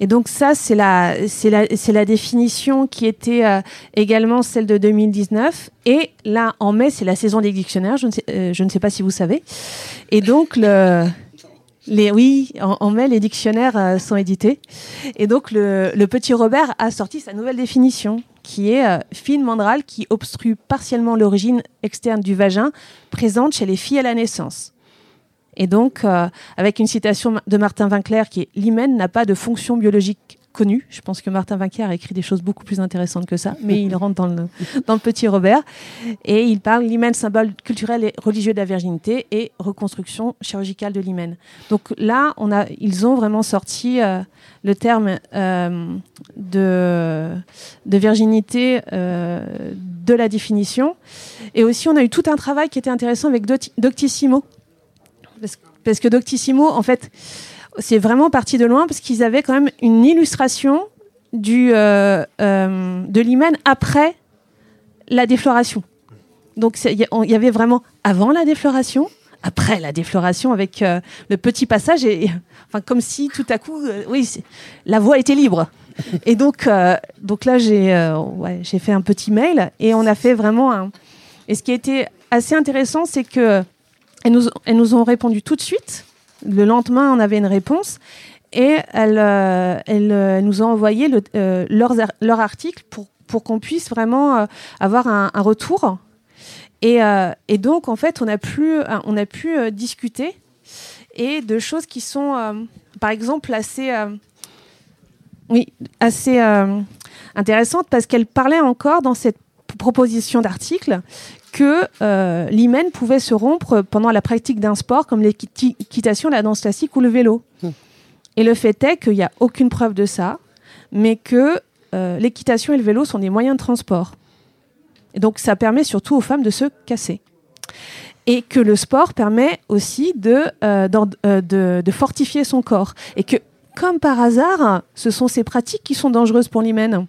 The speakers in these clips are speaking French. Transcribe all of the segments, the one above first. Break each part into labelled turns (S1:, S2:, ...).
S1: Et donc ça, c'est la, c'est la, c'est la définition qui était euh, également celle de 2019. Et là, en mai, c'est la saison des dictionnaires. Je ne sais, euh, je ne sais pas si vous savez. Et donc le, les, oui, en, mai, les dictionnaires euh, sont édités. Et donc le, le petit Robert a sorti sa nouvelle définition, qui est fine mandrale qui obstrue partiellement l'origine externe du vagin, présente chez les filles à la naissance. Et donc, euh, avec une citation de Martin Winkler qui est L'hymen n'a pas de fonction biologique connue. Je pense que Martin Winkler a écrit des choses beaucoup plus intéressantes que ça, mais il rentre dans le, dans le petit Robert. Et il parle l'hymen, symbole culturel et religieux de la virginité, et reconstruction chirurgicale de l'hymen. Donc là, ils ont vraiment sorti euh, le terme euh, de, de virginité de la définition. Et aussi, on a eu tout un travail qui était intéressant avec Doctissimo. Parce, que Doctissimo, en fait, c'est vraiment parti de loin parce qu'ils avaient quand même une illustration euh, euh, de l'hymen après la défloration. Donc il y, avait vraiment avant la défloration, après la défloration avec euh, le petit passage enfin comme si tout à coup, oui, la voie était libre. Et donc, donc là j'ai fait un petit mail et on a fait vraiment un. Et ce qui été assez intéressant, c'est que elles nous, ont répondu tout de suite. Le lendemain, on avait une réponse. Et elles, euh, euh, nous ont envoyé euh, leur article pour, qu'on puisse vraiment avoir un, retour. Et, donc, en fait, on a pu, on a pu discuter et de choses qui sont, par exemple, assez, oui, assez intéressantes parce qu'elle parlait encore dans cette proposition d'article que euh, l'hymen pouvait se rompre pendant la pratique d'un sport comme l'équitation, la danse classique ou le vélo. Et le fait est qu'il n'y a aucune preuve de ça, mais que euh, l'équitation et le vélo sont des moyens de transport. Et donc ça permet surtout aux femmes de se casser. Et que le sport permet aussi de, euh, de fortifier son corps. Et que, comme par hasard, ce sont ces pratiques qui sont dangereuses pour l'hymen.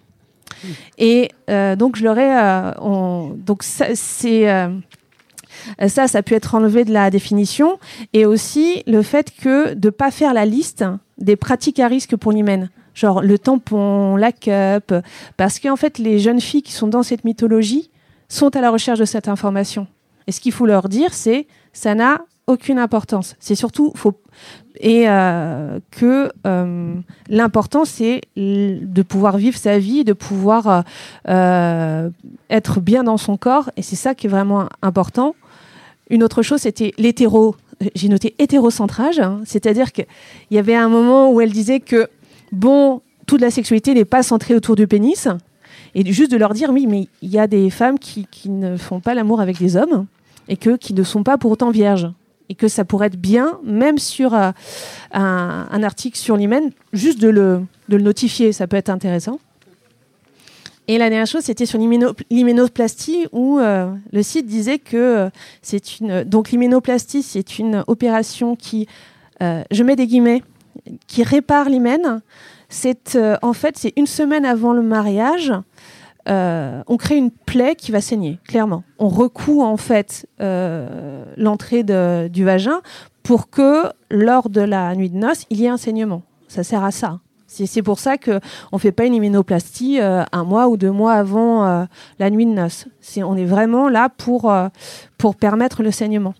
S1: Et euh, donc je leur ai, euh, on- donc euh, ça, ça a pu être enlevé de la définition, et aussi le fait que de pas faire la liste des pratiques à risque pour l'hymen, genre le tampon, la cup, parce qu'en fait les jeunes filles qui sont dans cette mythologie sont à la recherche de cette information. Et ce qu'il faut leur dire, c'est ça n'a aucune importance. C'est surtout et euh, que euh, l'important c'est de pouvoir vivre sa vie, de pouvoir euh, être bien dans son corps, et c'est ça qui est vraiment important. Une autre chose, c'était l'hétéro. J'ai noté hétérocentrage, hein, c'est-à-dire qu'il y avait un moment où elle disait que bon, toute la sexualité n'est pas centrée autour du pénis, et juste de leur dire oui, mais il y a des femmes qui, qui ne font pas l'amour avec des hommes et que qui ne sont pas pour autant vierges et que ça pourrait être bien, même sur euh, un, article sur l'hymen, juste de le, notifier, ça peut être intéressant. Et la dernière chose, c'était sur l'hyméno- l'hyménoplastie, où euh, le site disait que euh, c'est une. Donc, l'hyménoplastie, c'est une opération qui, je mets des guillemets, qui répare l'hymen. C'est en fait, c'est une semaine avant le mariage. Euh, on crée une plaie qui va saigner, clairement. On recoue en fait euh, l'entrée du vagin pour que lors de la nuit de noces, il y ait un saignement. Ça sert à ça. C'est pour ça qu'on ne fait pas une hyménoplastie euh, un mois ou deux mois avant euh, la nuit de noces. On est vraiment là pour, permettre le saignement.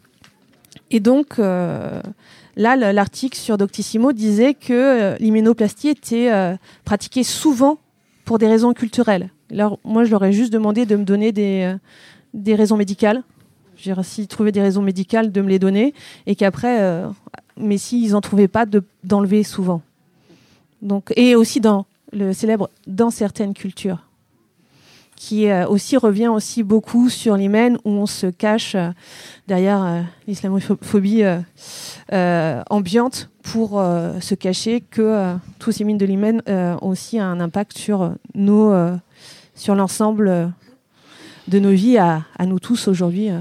S1: Et donc, là, le- l'article sur Doctissimo disait que l'hyménoplastie était pratiquée souvent pour des raisons culturelles. Moi, je leur ai juste demandé de me donner des, euh, des raisons médicales. Dire, S'ils trouvaient des raisons médicales, de me les donner. Et qu'après, euh, mais s'ils n'en trouvaient pas, de- d'enlever souvent. Donc, et aussi dans le célèbre dans certaines cultures, qui euh, aussi revient aussi beaucoup sur l'hymen où on se cache derrière l'islamophobie ambiante pour se cacher que tous ces mines de l'hymen ont aussi un impact sur nos, sur l'ensemble euh, de nos vies à, à nous tous aujourd'hui. euh.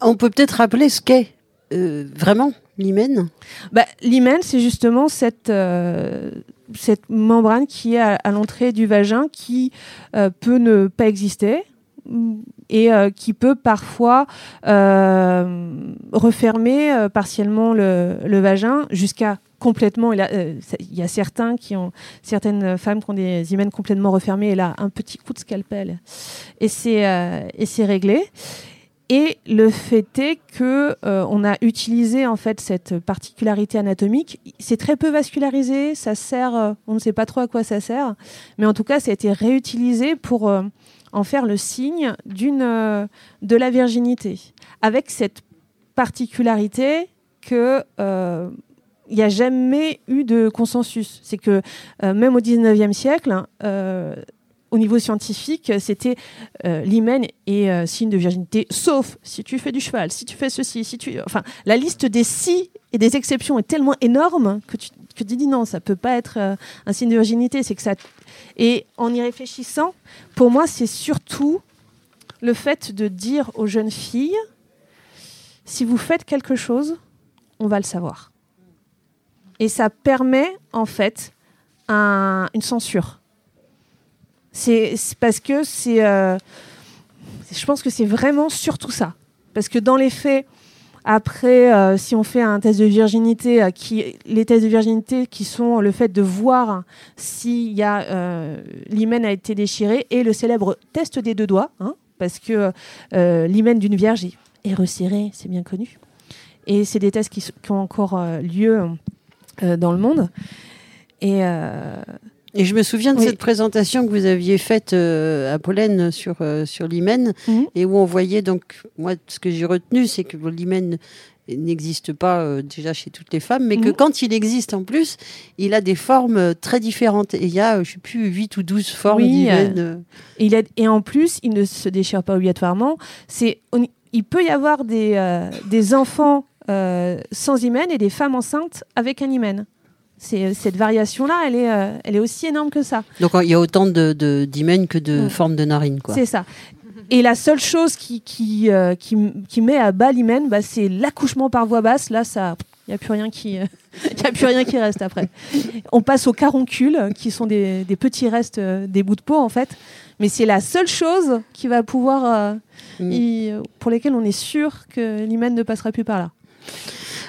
S2: On peut peut-être rappeler ce qu'est euh, vraiment l'hymen?
S1: Bah, L'hymen, c'est justement cette, euh, cette membrane qui est à, à l'entrée du vagin qui euh, peut ne pas exister mm, et qui peut parfois refermer partiellement le, le vagin jusqu'à complètement. Il, y a certains qui ont, certaines femmes qui ont des hymens complètement refermés. Et là, un petit coup de scalpel et c'est et c'est réglé. Et le fait est que euh, on a utilisé en fait cette particularité anatomique. C'est très peu vascularisé, ça sert, euh, on ne sait pas trop à quoi ça sert, mais en tout cas, ça a été réutilisé pour euh, en faire le signe de la virginité, avec cette particularité que il n'y a jamais eu de consensus. C'est que même au 19e siècle, au niveau scientifique, c'était euh, l'hymen euh, signe de virginité, sauf si tu fais du cheval, si tu fais ceci, si tu. Enfin, la liste des si et des exceptions est tellement énorme que tu, dis non, ça peut pas être euh, un signe de virginité. C'est que. Et en y réfléchissant, pour moi, c'est surtout le fait de dire aux jeunes filles si vous faites quelque chose, on va le savoir. Et ça permet en fait un, une censure c'est parce que c'est. Euh, je pense que c'est vraiment surtout ça. Parce que dans les faits, après, euh, si on fait un test de virginité, euh, les tests de virginité qui sont le fait de voir si y a l'hymen a été déchiré et le célèbre test des deux doigts, hein, parce que l'hymen d'une vierge est, resserré, c'est bien connu. Et c'est des tests qui ont encore lieu dans le monde. Et
S2: et je me souviens de cette présentation que vous aviez faite euh, à Pollen sur, euh, sur l'hymen, mhm. et où on voyait donc, moi, ce que j'ai retenu, c'est que l'hymen n'existe pas euh, déjà chez toutes les femmes, mais que mhm. quand il existe en plus, il a des formes très différentes. Et il y a, je ne sais plus, 8 ou 12 formes d'hymen.
S1: Et, et en plus, il ne se déchire pas obligatoirement. C'est, il peut y avoir des, des enfants sans hymen et des femmes enceintes avec un hymen cette variation-là, elle est, euh, elle est aussi énorme que ça.
S2: Donc il y a autant de, de que de formes de narines.
S1: C'est ça. Et la seule chose qui, qui, euh, qui, qui, met à bas l'hymen, bah, c'est l'accouchement par voie basse. Là, ça, il n'y a plus rien qui, euh, a plus rien qui reste après. On passe aux caroncules, qui sont des, des petits restes des bouts de peau en fait. Mais c'est la seule chose qui va pouvoir, mm. pour lesquelles on est sûr que l'hymen ne passera plus par là.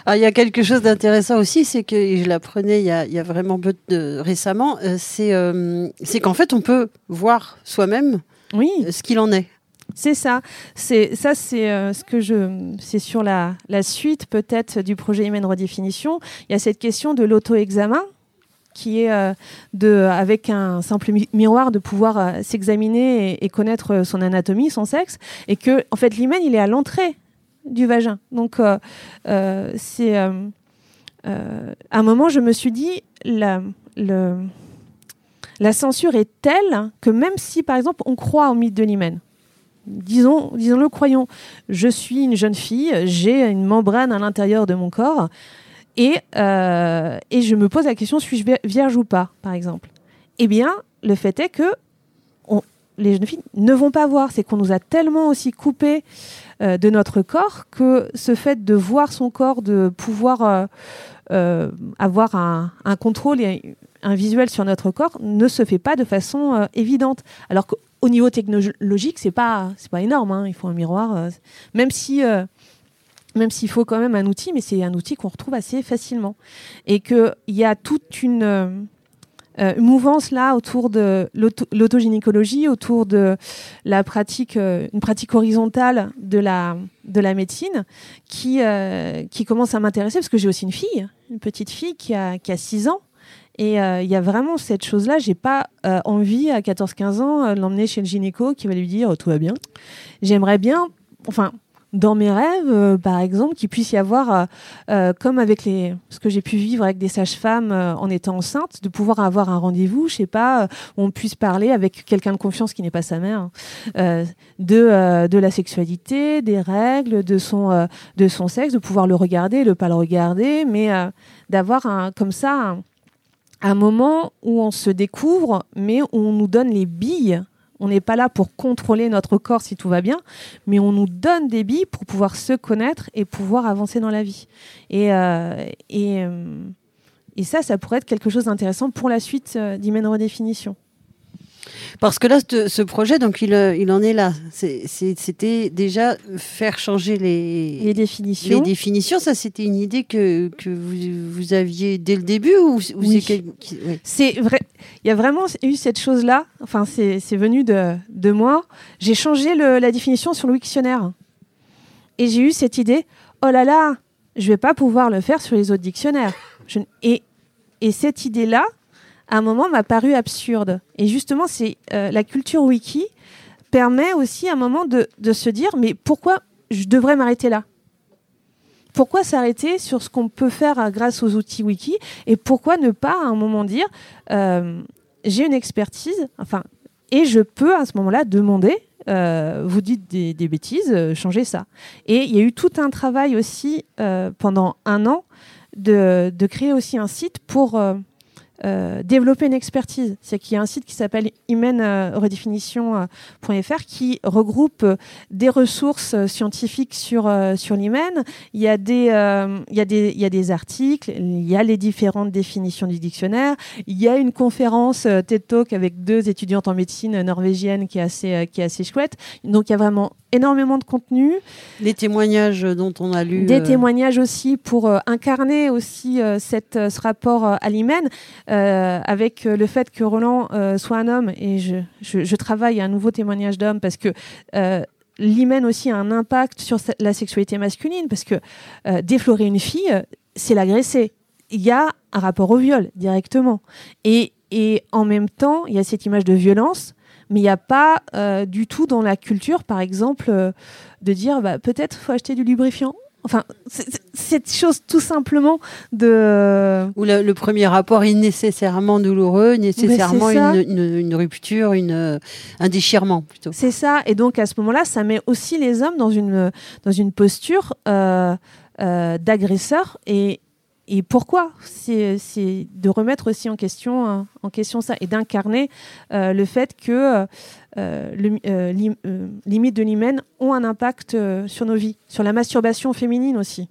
S2: Ah, il y a quelque chose d'intéressant aussi, c'est que je l'apprenais il, il, y a vraiment peu de, récemment, euh, euh, c'est qu'en fait on peut voir soi-même oui. Euh, ce qu'il en est.
S1: C'est ça. C'est ça, c'est ce que je. C'est sur la, la suite peut-être du projet Humaine Redéfinition. Il y a cette question de l'auto-examen qui est de, avec un simple miroir, de pouvoir s'examiner et, et, connaître son anatomie, son sexe, et que en fait l'hymen il est à l'entrée du vagin. Donc, euh, euh, c'est. Euh, à un moment, je me suis dit, la, la censure est telle que même si, par exemple, on croit au mythe de l'hymen, disons, disons-le, croyons, je suis une jeune fille, j'ai une membrane à l'intérieur de mon corps, et, et je me pose la question, suis-je vierge ou pas, par exemple? Eh bien, le fait est que les jeunes filles ne vont pas voir, c'est qu'on nous a tellement aussi coupé euh, de notre corps que ce fait de voir son corps, de pouvoir euh, euh, avoir un, contrôle et un visuel sur notre corps ne se fait pas de façon évidente. Alors qu'au niveau technologique, c'est pas pas énorme. Hein. Il faut un miroir, même si même s'il faut quand même un outil, mais c'est un outil qu'on retrouve assez facilement. Et qu'il y a toute une, euh, mouvance là autour de l'autogynécologie, autour de la pratique, euh, une pratique horizontale de la, de la médecine qui, euh, qui commence à m'intéresser parce que j'ai aussi une fille, une petite fille qui a, qui a 6 ans. Et il y a vraiment cette chose-là, j'ai pas envie à 14-15 ans de l'emmener chez le gynéco qui va lui dire tout va bien. J'aimerais bien, enfin, dans mes rêves, euh, par exemple, qu'il puisse y avoir, euh, euh, comme avec les, ce que j'ai pu vivre avec des sages-femmes en étant enceinte, de pouvoir avoir un rendez-vous, je sais pas, où on puisse parler avec quelqu'un de confiance qui n'est pas sa mère, hein, de, de la sexualité, des règles, de son, de son sexe, de pouvoir le regarder, ne pas le regarder, mais d'avoir un, comme ça un, un moment où on se découvre, mais où on nous donne les billes on n'est pas là pour contrôler notre corps si tout va bien, mais on nous donne des billes pour pouvoir se connaître et pouvoir avancer dans la vie. Et, euh, euh, ça, ça pourrait être quelque chose d'intéressant pour la suite euh, d'Hymen Redéfinition.
S2: Parce que là, ce, projet, donc il, euh, il en est là. C'était déjà faire changer les,
S1: les définitions.
S2: Les définitions, ça c'était une idée que, que vous, vous, aviez dès le début ou,
S1: c'est vrai. Il y a vraiment eu cette chose-là. Enfin, c'est venu de, de moi. J'ai changé le, la définition sur le dictionnaire. Et j'ai eu cette idée, oh là là, je vais pas pouvoir le faire sur les autres dictionnaires. et, et cette idée-là, à un moment, m'a paru absurde. Et justement, c'est euh, la culture wiki permet aussi à un moment de, se dire, mais pourquoi je devrais m'arrêter là? Pourquoi s'arrêter sur ce qu'on peut faire euh, grâce aux outils wiki? Et pourquoi ne pas à un moment dire euh, j'ai une expertise enfin et je peux à ce moment-là demander vous dites des, bêtises changez ça. Et il y a eu tout un travail aussi pendant un an de, créer aussi un site pour euh, développer une expertise. C'est qu'il y a un site qui s'appelle imenredefinition.fr euh, qui regroupe euh, des ressources scientifiques sur, sur l'hymen. Il, y a des, il, y a des, il y a des articles, il y a les différentes définitions du dictionnaire, il y a une conférence TED Talk avec deux étudiantes en médecine norvégienne qui est assez, qui est assez chouette. Donc il y a vraiment énormément de contenu.
S2: Les témoignages dont on a lu.
S1: Des témoignages aussi pour incarner aussi cette, ce rapport à l'hymen. Euh, avec le fait que Roland euh, soit un homme, et je, je, travaille à un nouveau témoignage d'homme parce que euh, l'hymen aussi a un impact sur la sexualité masculine, parce que déflorer une fille, c'est l'agresser. Il y a un rapport au viol directement. Et, et en même temps, il y a cette image de violence mais il n'y a pas du tout dans la culture, par exemple, de dire bah, peut-être faut acheter du lubrifiant. Enfin, cette chose tout simplement de...
S2: Où le, premier rapport est nécessairement douloureux, nécessairement une, rupture, une, un déchirement plutôt.
S1: C'est ça, et donc à ce moment-là, ça met aussi les hommes dans une, dans une posture euh, euh, d'agresseur et, et pourquoi C'est de remettre aussi en question, en question ça et d'incarner euh, le fait que euh, les euh, limites de l'hymen ont un impact sur nos vies, sur la masturbation féminine aussi.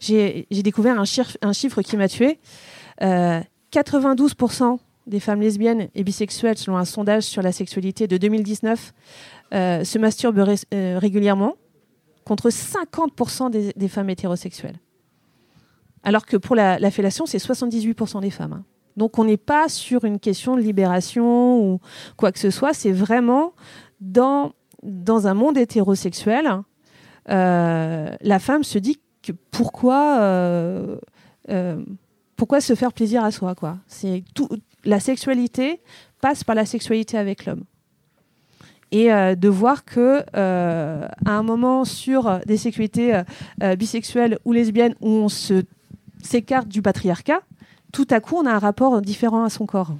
S1: J'ai découvert un, chiffre qui m'a tué. 92% des femmes lesbiennes et bisexuelles, selon un sondage sur la sexualité de 2019, se masturbent régulièrement, contre 50% des, femmes hétérosexuelles. Alors que pour la, fellation, c'est 78% des femmes. Hein. Donc on n'est pas sur une question de libération ou quoi que ce soit, c'est vraiment dans, un monde hétérosexuel, euh, la femme se dit euh, euh, pourquoi se faire plaisir à soi quoi. C'est tout, la sexualité passe par la sexualité avec l'homme. Et de voir que à un moment sur des sexualités bisexuelles ou lesbiennes où on s'écarte du patriarcat, tout à coup, on a un rapport différent à son corps.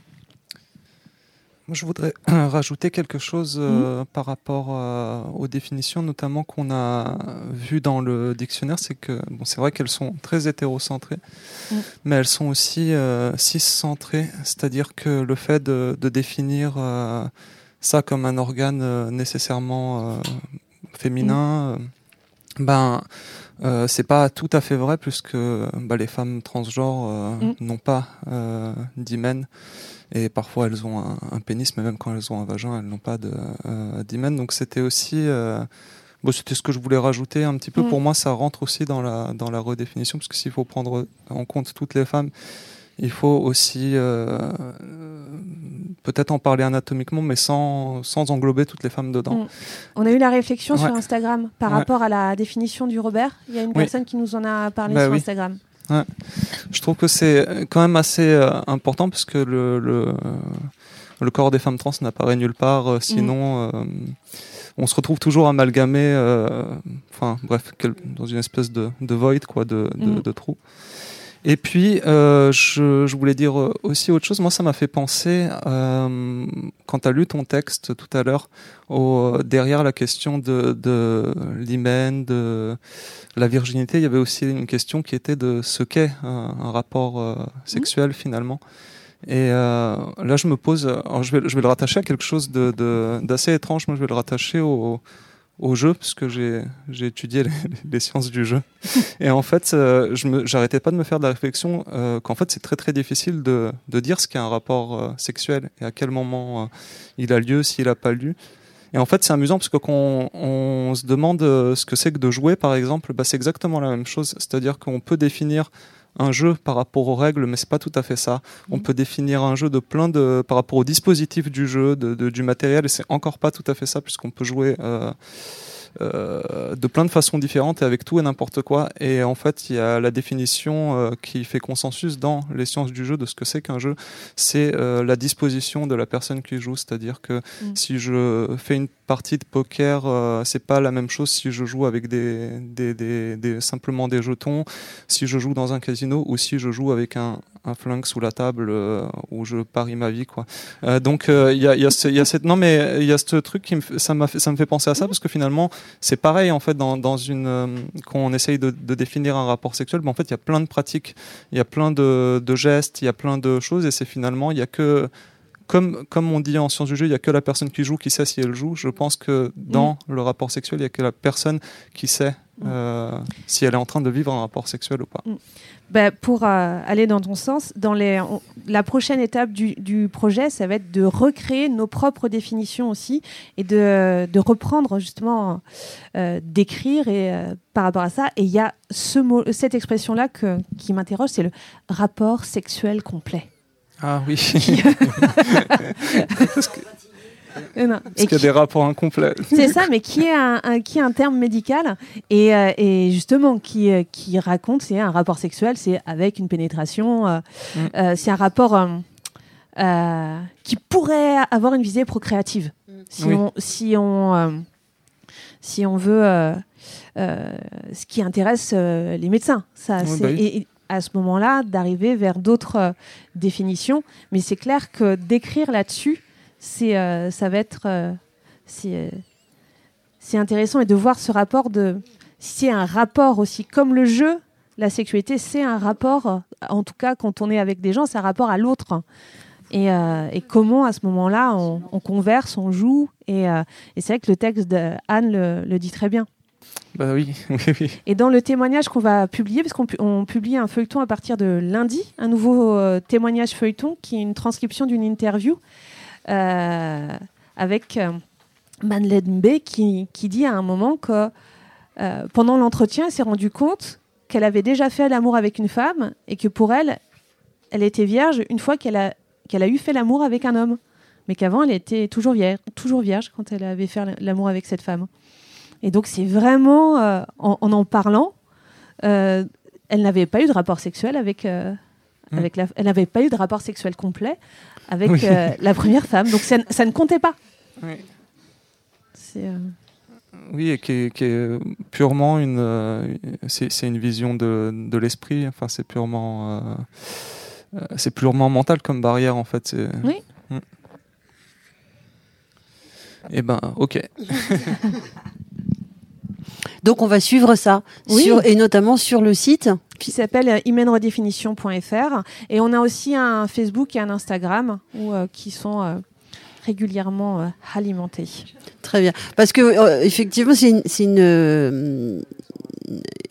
S3: Moi, je voudrais rajouter quelque chose euh, mhm. par rapport euh, aux définitions, notamment qu'on a vues dans le dictionnaire. C'est que, bon, c'est vrai qu'elles sont très hétérocentrées, mhm. mais elles sont aussi euh, ciscentrées. C'est-à-dire que le fait de, de définir ça comme un organe nécessairement féminin, mhm. ben, euh, c'est pas tout à fait vrai puisque bah, les femmes transgenres euh, mm. n'ont pas euh, d'hymen et parfois elles ont un, pénis mais même quand elles ont un vagin elles n'ont pas d'hymen donc c'était aussi bon, c'était ce que je voulais rajouter un petit peu mm. pour moi ça rentre aussi dans la dans la redéfinition parce que s'il faut prendre en compte toutes les femmes il faut aussi euh, peut-être en parler anatomiquement, mais sans, sans englober toutes les femmes dedans. Mm.
S1: On a eu la réflexion sur Instagram par rapport à la définition du Robert. Il y a une personne qui nous en a parlé bah sur Instagram.
S3: Je trouve que c'est quand même assez euh, important parce que le, le, le, corps des femmes trans n'apparaît nulle part, euh, sinon mm. on se retrouve toujours amalgamé, enfin bref, dans une espèce de, de void, quoi, de, de, mm. de trou. Et puis, euh, je, je, voulais dire aussi autre chose. Moi, ça m'a fait penser, euh, quand tu as lu ton texte tout à l'heure, derrière la question de, de l'hymen, de la virginité, il y avait aussi une question qui était de ce qu'est un, rapport euh, sexuel mmh. finalement. Et euh, là, je me pose, alors je vais, je vais le rattacher à quelque chose d'assez de, étrange. Moi, je vais le rattacher au, au jeu, puisque j'ai étudié les, sciences du jeu. Et en fait, euh, j'arrêtais pas de me faire de la réflexion euh, qu'en fait, c'est très très difficile de, de dire ce qu'est un rapport euh, sexuel et à quel moment il a lieu, s'il n'a pas lieu. Et en fait, c'est amusant parce que quand on, se demande ce que c'est que de jouer, par exemple, bah, c'est exactement la même chose. C'est-à-dire qu'on peut définir un jeu par rapport aux règles, mais c'est pas tout à fait ça. On mhm. peut définir un jeu de plein de par rapport au dispositif du jeu, de, du matériel, et c'est encore pas tout à fait ça puisqu'on peut jouer. Euh, euh, de plein de façons différentes et avec tout et n'importe quoi. Et en fait, il y a la définition euh, qui fait consensus dans les sciences du jeu de ce que c'est qu'un jeu. C'est la disposition de la personne qui joue. C'est-à-dire que mm. si je fais une partie de poker, euh, c'est pas la même chose si je joue avec des, des, des, simplement des jetons, si je joue dans un casino ou si je joue avec un, un flingue sous la table euh, où je parie ma vie quoi. Euh, donc il y a, y, a y, a, cette non mais il y a ce truc qui me ça m'a ça me fait penser à ça parce que finalement c'est pareil en fait dans, dans une quand on essaye de, de, définir un rapport sexuel, ben, en fait il y a plein de pratiques, il y a plein de, de gestes, il y a plein de choses et c'est finalement il y a que comme, comme on dit en sciences du jeu, il n'y a que la personne qui joue qui sait si elle joue. Je pense que dans mm. le rapport sexuel, il n'y a que la personne qui sait mm. euh, si elle est en train de vivre un rapport sexuel ou pas. Mm.
S1: Bah, pour euh, aller dans ton sens, dans les, la prochaine étape du, du, projet, ça va être de recréer nos propres définitions aussi et de, de reprendre justement, euh, d'écrire et par rapport à ça. Et il y a ce mot, cette expression-là qui m'interroge, c'est le rapport sexuel complet.
S3: Ah oui. Parce qu'il y a des rapports incomplets.
S1: C'est ça, mais qui est un, qui est un terme médical et, euh, et justement qui, euh, qui raconte c'est un rapport sexuel, c'est avec une pénétration, euh, mm. c'est un rapport qui pourrait avoir une visée procréative. Mm. Si, on, si, on, si on veut ce qui intéresse les médecins. Ça, bah à ce moment-là d'arriver vers d'autres euh, définitions. Mais c'est clair que d'écrire là-dessus, c'est, euh, ça va être euh, c'est, intéressant et de voir ce rapport de c'est un rapport aussi comme le jeu. La sexualité, c'est un rapport, en tout cas quand on est avec des gens, c'est un rapport à l'autre. Et, et, comment à ce moment-là on, converse, on joue. Et, et c'est vrai que le texte d'Anne le, le dit très bien.
S3: Bah oui.
S1: Et dans le témoignage qu'on va publier, parce qu'on publie un feuilleton à partir de lundi, un nouveau euh, témoignage feuilleton qui est une transcription d'une interview euh, avec euh, Madeleine B qui, qui, dit à un moment que euh, pendant l'entretien, elle s'est rendue compte qu'elle avait déjà fait l'amour avec une femme et que pour elle, elle était vierge une fois qu'elle a, qu'elle a eu fait l'amour avec un homme. Mais qu'avant, elle était toujours vierge, toujours vierge quand elle avait fait l'amour avec cette femme. Et donc, c'est vraiment, euh, en, en, parlant, euh, elle n'avait pas eu de rapport sexuel avec, euh, hmm. avec la, elle n'avait pas eu de rapport sexuel complet avec la première femme. Donc, ça, ça ne comptait pas.
S3: Oui. Oui, et qui est, purement une, c'est une vision de, de l'esprit. Enfin, c'est purement, c'est purement mental comme barrière en fait.
S1: Oui.
S3: Hmm. Eh ben, ok.
S2: Donc on va suivre ça, et notamment sur le site
S1: qui s'appelle hymenredéfinition.fr. Et on a aussi un Facebook et un Instagram où, euh, qui sont euh, régulièrement euh, alimentés.
S2: Très bien. Parce que effectivement, c'est une,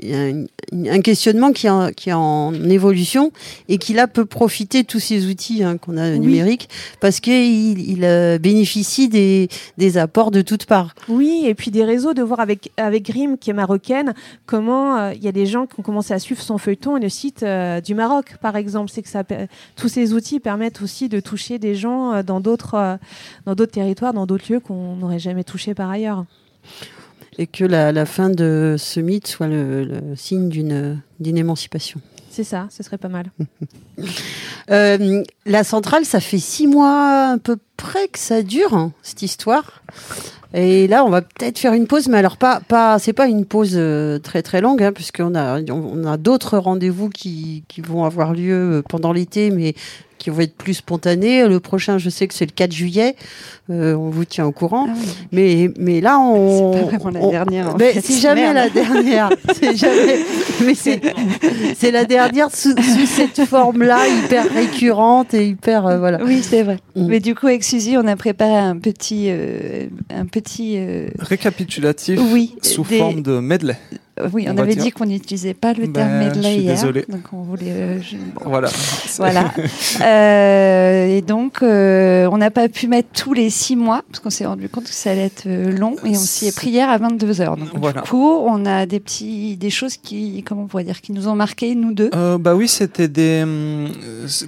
S2: un, un, questionnement qui est, qui est en évolution et qui là peut profiter de tous ces outils hein, qu'on a numériques parce qu'il il, euh, bénéficie des, des, apports de toutes parts.
S1: Oui, et puis des réseaux, de voir avec, avec Grim, qui est marocaine, comment euh, il y a des gens qui ont commencé à suivre son feuilleton et le site euh, du Maroc, par exemple. C'est que ça, tous ces outils permettent aussi de toucher des gens dans d'autres dans d'autres territoires, dans d'autres lieux qu'on n'aurait jamais touché par ailleurs
S2: et que la, fin de ce mythe soit le, signe d'une émancipation.
S1: C'est ça, ce serait pas mal.
S2: Euh, la centrale, ça fait six mois à peu près que ça dure, hein, cette histoire. Et là, on va peut-être faire une pause, mais alors pas, pas, c'est pas une pause euh, très très longue, hein, puisqu'on a, on a d'autres rendez-vous qui, qui, vont avoir lieu pendant l'été, mais qui vont être plus spontanés. Le prochain, je sais que c'est le 4 juillet. Euh, on vous tient au courant. Ah mais, mais là, on.
S4: C'est pas vraiment la dernière.
S2: mais c'est jamais la dernière. c'est jamais. Mais c'est la dernière sous, cette forme-là, hyper récurrente et hyper. Euh, voilà.
S4: Oui, c'est vrai. Mm. Mais du coup, avec Suzy, on a préparé un petit. Euh, un petit
S3: Récapitulatif oui, sous forme de medley.
S4: Euh, oui, on, avait dit qu'on n'utilisait pas le terme ben, medley hier. Désolé. Donc on voulait. Euh,
S3: voilà.
S4: voilà. euh, et donc, euh, on n'a pas pu mettre tous les six mois parce qu'on s'est rendu compte que ça allait être long et on s'y est pris hier à 22 h Donc voilà. du coup, on a des petits, des choses qui, comment on pourrait dire, qui nous ont marqué nous deux.
S3: bah oui, c'était des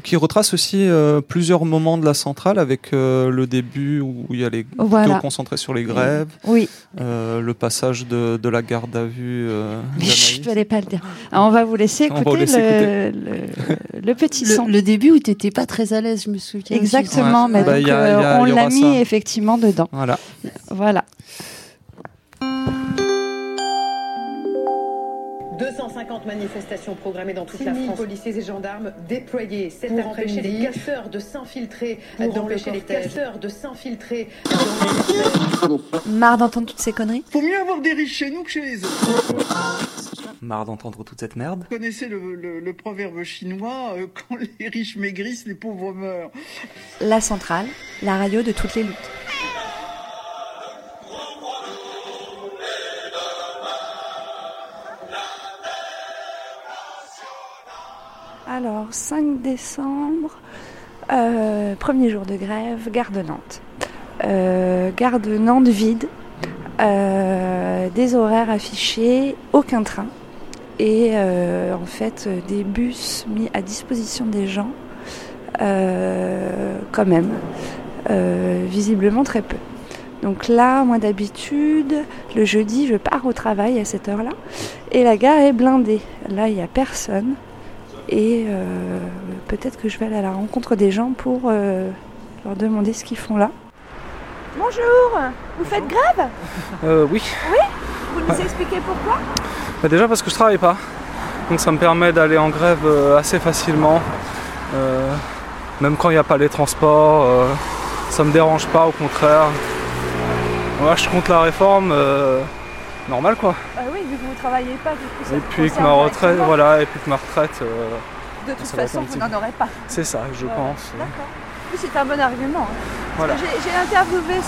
S3: qui retracent aussi plusieurs moments de la centrale avec le début où il y a les voilà. concentrés sur les grèves.
S4: Oui.
S3: le passage de, de la garde à vue
S4: euh, je ne vais pas le dire. on va vous laisser écouter, le, petit son.
S2: Le, début où tu n'étais pas très à l'aise, je me souviens.
S4: Exactement, mais bah, euh, on l'a mis effectivement dedans.
S3: Voilà.
S4: Voilà.
S5: 250 manifestations programmées dans toute la France. policiers et gendarmes déployés. C'est pour empêcher les casseurs de s'infiltrer dans empêcher les casseurs de s'infiltrer.
S4: Marre d'entendre toutes ces conneries
S6: Faut mieux avoir des riches chez nous que chez les autres.
S3: Marre d'entendre toute cette merde
S6: Vous connaissez le, proverbe chinois euh, quand les riches maigrissent, les pauvres meurent.
S4: La centrale, la radio de toutes les luttes. Alors, 5 décembre, euh, premier jour de grève, gare de Nantes. Euh, gare de Nantes vide, euh, des horaires affichés, aucun train. Et en fait, des bus mis à disposition des gens, quand même, visiblement très peu. Donc là, moi d'habitude, le jeudi, je pars au travail à cette heure-là. Et la gare est blindée. Là, il n'y a personne. Et euh, peut-être que je vais aller à la rencontre des gens pour euh, leur demander ce qu'ils font là. Bonjour, vous faites grève?
S7: Euh, Oui.
S4: Oui? Vous nous expliquez pourquoi?
S7: Bah, Déjà parce que je travaille pas. Donc ça me permet d'aller en grève assez facilement. même quand il n'y a pas les transports, ça me dérange pas, au contraire. Moi je compte la réforme normale quoi.
S4: Ah oui, vu que vous ne travaillez pas, du coup,
S7: Et puis que ma retraite, voilà, et puis que ma retraite. Euh,
S4: de toute façon, vous n'en aurez pas.
S7: C'est ça, je pense.
S4: D'accord. Oui, c'est un bon argument. Hein. J'ai interviewé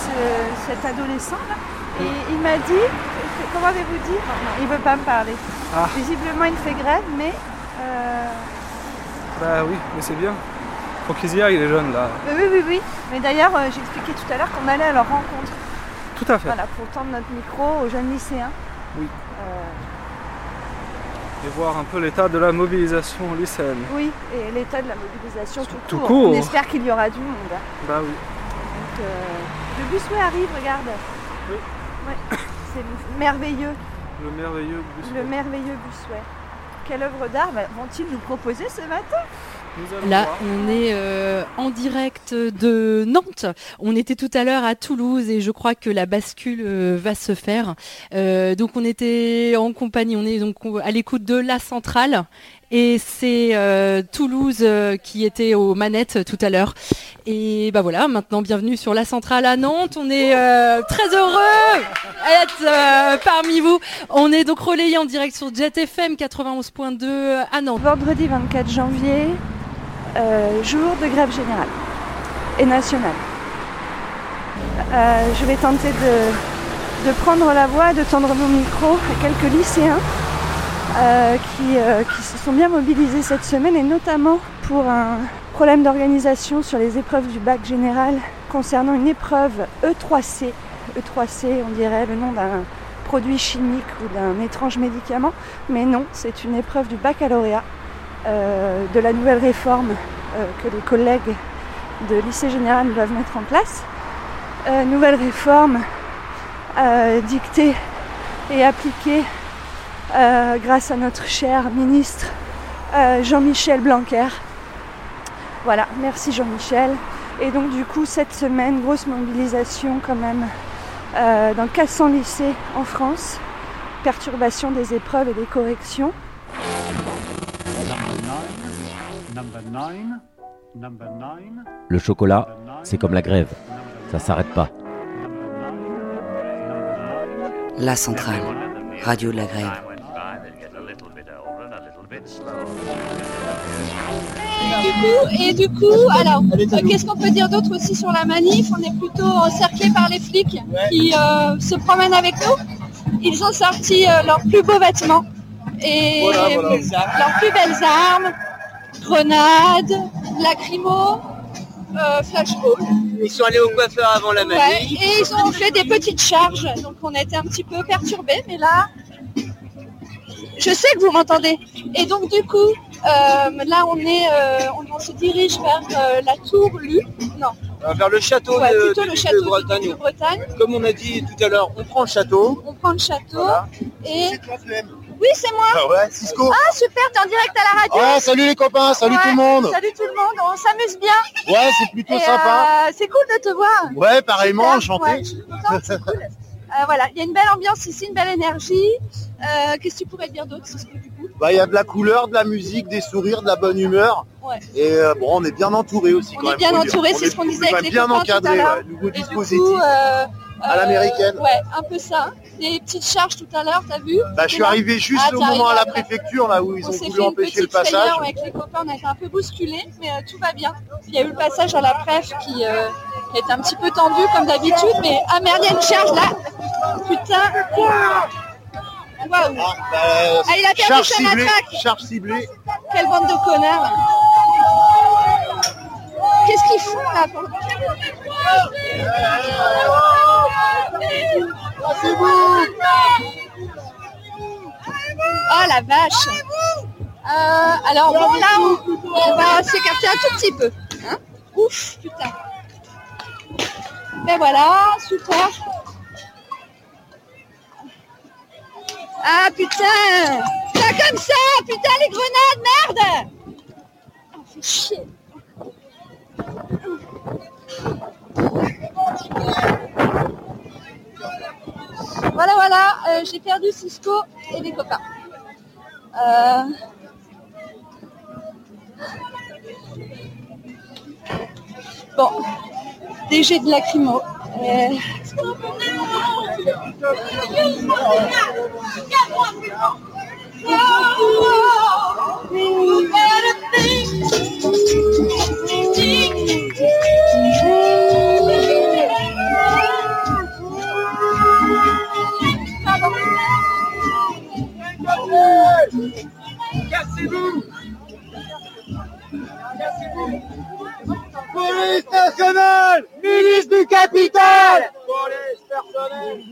S4: cet adolescent là, et il m'a dit, comment avez-vous dit Il ne veut pas me parler. Ah. Visiblement, il fait grève, mais. Euh...
S7: Bah oui, mais c'est bien. Faut qu'ils y aillent, les jeunes là.
S4: oui, oui, oui. Mais d'ailleurs, euh, j'expliquais tout à l'heure qu'on allait à leur rencontre.
S7: Tout à fait.
S4: Voilà, pour tendre notre micro aux jeunes lycéens.
S7: Oui. Euh, et voir un peu l'état de la mobilisation lycéenne.
S4: Oui, et l'état de la mobilisation tout, court. On espère qu'il y aura du monde.
S7: Bah oui.
S4: Donc, euh, le busway arrive, regarde.
S7: Oui.
S4: Ouais. C'est merveilleux.
S7: Le merveilleux busway.
S4: Le merveilleux busway. Quelle œuvre d'art vont-ils nous proposer ce matin?
S8: Là, on est euh, en direct de Nantes. On était tout à l'heure à Toulouse et je crois que la bascule euh, va se faire. Euh, donc on était en compagnie, on est donc à l'écoute de la centrale et c'est Toulouse qui était aux manettes tout à l'heure. Et bah voilà, maintenant bienvenue sur la centrale à Nantes. On est très heureux d'être parmi vous. On est donc relayé en direct sur Jet FM 91.2 à Nantes.
S4: Vendredi 24 janvier, euh, jour de grève générale et nationale. Euh, je vais tenter de, prendre la voix, de tendre mon micro à quelques lycéens euh, qui, se sont bien mobilisés cette semaine et notamment pour un problème d'organisation sur les épreuves du bac général concernant une épreuve E3C. E3C, on dirait le nom d'un produit chimique ou d'un étrange médicament, mais non, c'est une épreuve du baccalauréat de la nouvelle réforme euh, que les collègues de lycée général doivent mettre en place. Euh, nouvelle réforme dictée et appliquée grâce à notre cher ministre Jean-Michel Blanquer. Voilà, merci Jean-Michel. Et donc du coup, cette semaine, grosse mobilisation quand même dans 400 lycées en France. Perturbation des épreuves et des corrections.
S9: Le chocolat, c'est comme la grève. Ça s'arrête pas.
S10: La centrale, radio de la grève.
S11: Du coup, et du coup, alors, euh, qu'est-ce qu'on peut dire d'autre aussi sur la manif? On est plutôt encerclé par les flics qui euh, se promènent avec nous. Ils ont sorti euh, leurs plus beaux vêtements et leurs plus belles armes, grenades, lacrymo, flashball.
S12: Ils sont allés au coiffeur avant la manif.
S11: et ils ont fait des petites charges, donc on a été un petit peu perturbés, mais là, je sais que vous m'entendez. Et donc du coup, euh, là on est, euh, on, se dirige vers euh, la tour Lu. Non.
S12: vers le château,
S11: de, le château
S12: de, Bretagne. Comme on a dit tout à l'heure, on prend le château.
S11: On prend le château. Et... Oui, c'est moi.
S13: Ah ouais, Cisco.
S11: Ah super, t'es en direct à la radio.
S13: Ouais, salut les copains, salut tout le monde.
S11: Salut tout le monde, on s'amuse bien.
S13: Ouais, c'est plutôt sympa.
S11: c'est cool de te voir.
S13: Ouais, pareillement, enchanté.
S11: Euh, voilà, il y a une belle ambiance ici, une belle énergie. Euh, qu'est-ce que tu pourrais dire d'autre
S13: bah, Il y a de la couleur, de la musique, des sourires, de la bonne humeur. Et euh, bon, on est bien entouré aussi.
S11: On est bien entouré, c'est ce qu'on disait avec les bien encadré,
S13: nouveau dispositif. à l'américaine.
S11: ouais, un peu ça. Des petites charges tout à l'heure, t'as vu
S13: bah, Je suis arrivé juste ah, au moment à la préfecture, là où ils ont voulu empêcher le passage.
S11: Avec les copains, on a été un peu bousculés, mais tout va bien. Il y a eu le passage à la préf qui, est un petit peu tendu comme d'habitude, mais ah merde, il y a une charge là. Putain. Waouh. Ah, bah, ah, il a perdu charge matraque.
S13: Charge ciblée.
S11: Quelle bande de connards. Qu'est-ce qu'ils font là pour... Oh la vache. Euh, alors bon là on, va s'écarter un tout petit peu. Hein Ouf, putain. Mais ben voilà, super. Ah putain Pas comme ça Putain les grenades, merde Oh fait chier Voilà voilà, euh, j'ai perdu Cisco et les copains. Euh... Bon, des de lacrymo. Euh...
S13: Cassez-vous Police nationale Milice du capital Police personnelle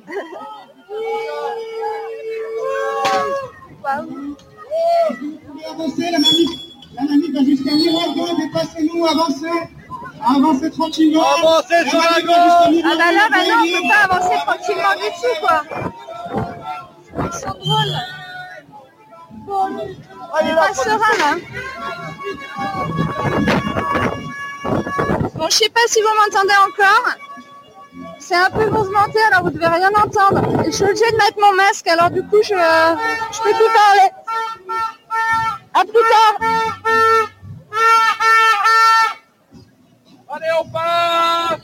S13: Avancez, la manif, la manif va jusqu'à Mirador, dépassez-nous, avancez Avancez tranquillement Avancez sur la gauche
S11: Ah bah là, bah non, on peut pas avancer tranquillement du tout, quoi. Ils sont drôles on est pas serein, là Bon, je sais pas si vous m'entendez encore. C'est un peu mouvementé, alors vous devez rien entendre. Et je suis obligée de mettre mon masque, alors du coup, je je peux plus parler. À plus tard.
S12: Allez, on passe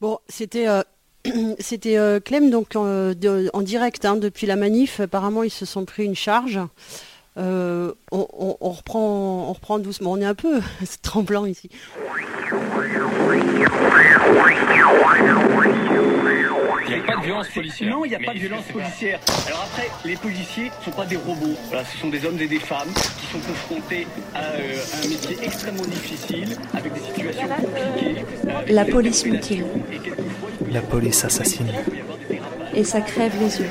S2: Bon, c'était euh, c'était euh, Clem donc en direct hein, depuis la manif. Apparemment, ils se sont pris une charge. Euh, on, reprend, on reprend doucement. On est un peu tremblant ici.
S14: Il n'y a pas de violence policière. Non, il n'y a pas de violence policière. Alors après, les policiers ne sont pas des robots. Voilà, ce sont des hommes et des femmes qui sont confrontés à, euh, un métier extrêmement difficile, avec des situations compliquées.
S4: La police mutile.
S3: La police assassine.
S4: Et ça crève les yeux.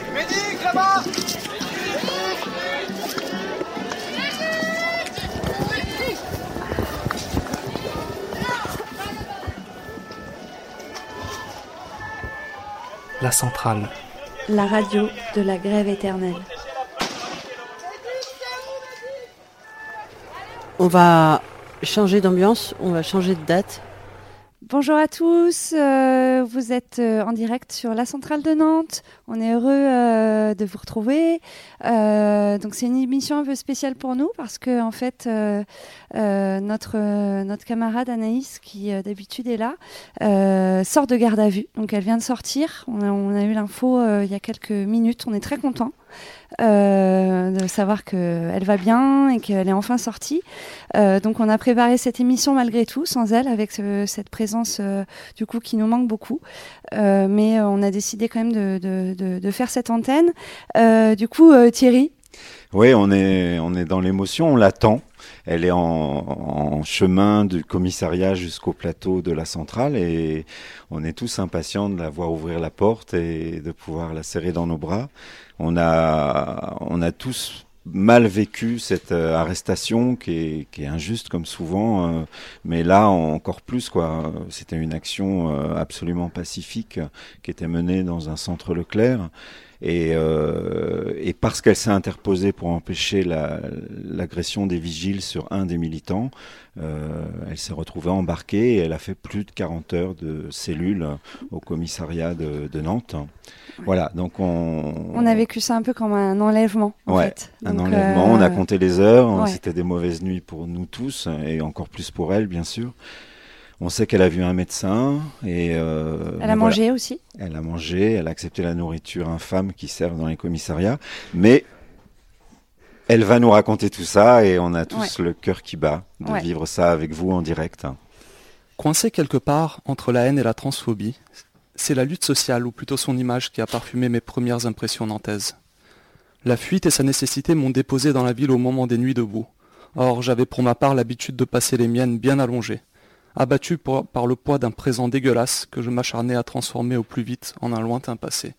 S3: La centrale.
S4: La radio de la grève éternelle.
S2: On va changer d'ambiance, on va changer de date.
S4: Bonjour à tous, euh, vous êtes euh, en direct sur la centrale de Nantes. On est heureux euh, de vous retrouver. donc c'est une émission un peu spéciale pour nous parce que en fait notre camarade Anaïs qui d'habitude est là sort de garde à vue. Donc elle vient de sortir. On a, on a eu l'info il y a quelques minutes. On est très content. Euh, de savoir qu'elle va bien et qu'elle est enfin sortie. Euh, donc on a préparé cette émission malgré tout, sans elle, avec cette présence euh, du coup qui nous manque beaucoup. mais on a décidé quand même de, de, de faire cette antenne. du coup, Thierry
S15: Oui, on est, on est dans l'émotion, on l'attend. Elle est en, en, chemin du commissariat jusqu'au plateau de la centrale et on est tous impatients de la voir ouvrir la porte et de pouvoir la serrer dans nos bras. On a, on a tous mal vécu cette euh, arrestation qui est, qui est, injuste comme souvent, euh, mais là encore plus quoi. C'était une action euh, absolument pacifique qui était menée dans un centre Leclerc et, euh, et parce qu'elle s'est interposée pour empêcher l'agression des vigiles sur un des militants, euh, elle s'est retrouvée embarquée et elle a fait plus de 40 heures de cellule au commissariat de, de Nantes. Voilà, donc on...
S4: On a vécu ça un peu comme un enlèvement, en
S15: ouais,
S4: fait.
S15: un enlèvement, on a euh, compté les heures, c'était des mauvaises nuits pour nous tous, et encore plus pour elle, bien sûr. On sait qu'elle a vu un médecin et
S4: euh, elle a mangé aussi.
S15: Elle a mangé, elle a accepté la nourriture infâme qui sert dans les commissariats, mais elle va nous raconter tout ça et on a tous le cœur qui bat de vivre ça avec vous en direct.
S3: Coincé quelque part entre la haine et la transphobie, c'est la lutte sociale, ou plutôt son image, qui a parfumé mes premières impressions nantaises. La fuite et sa nécessité m'ont déposé dans la ville au moment des nuits debout. Or, j'avais pour ma part l'habitude de passer les miennes bien allongées abattu par le poids d'un présent dégueulasse que je m'acharnais à transformer au plus vite en un lointain passé.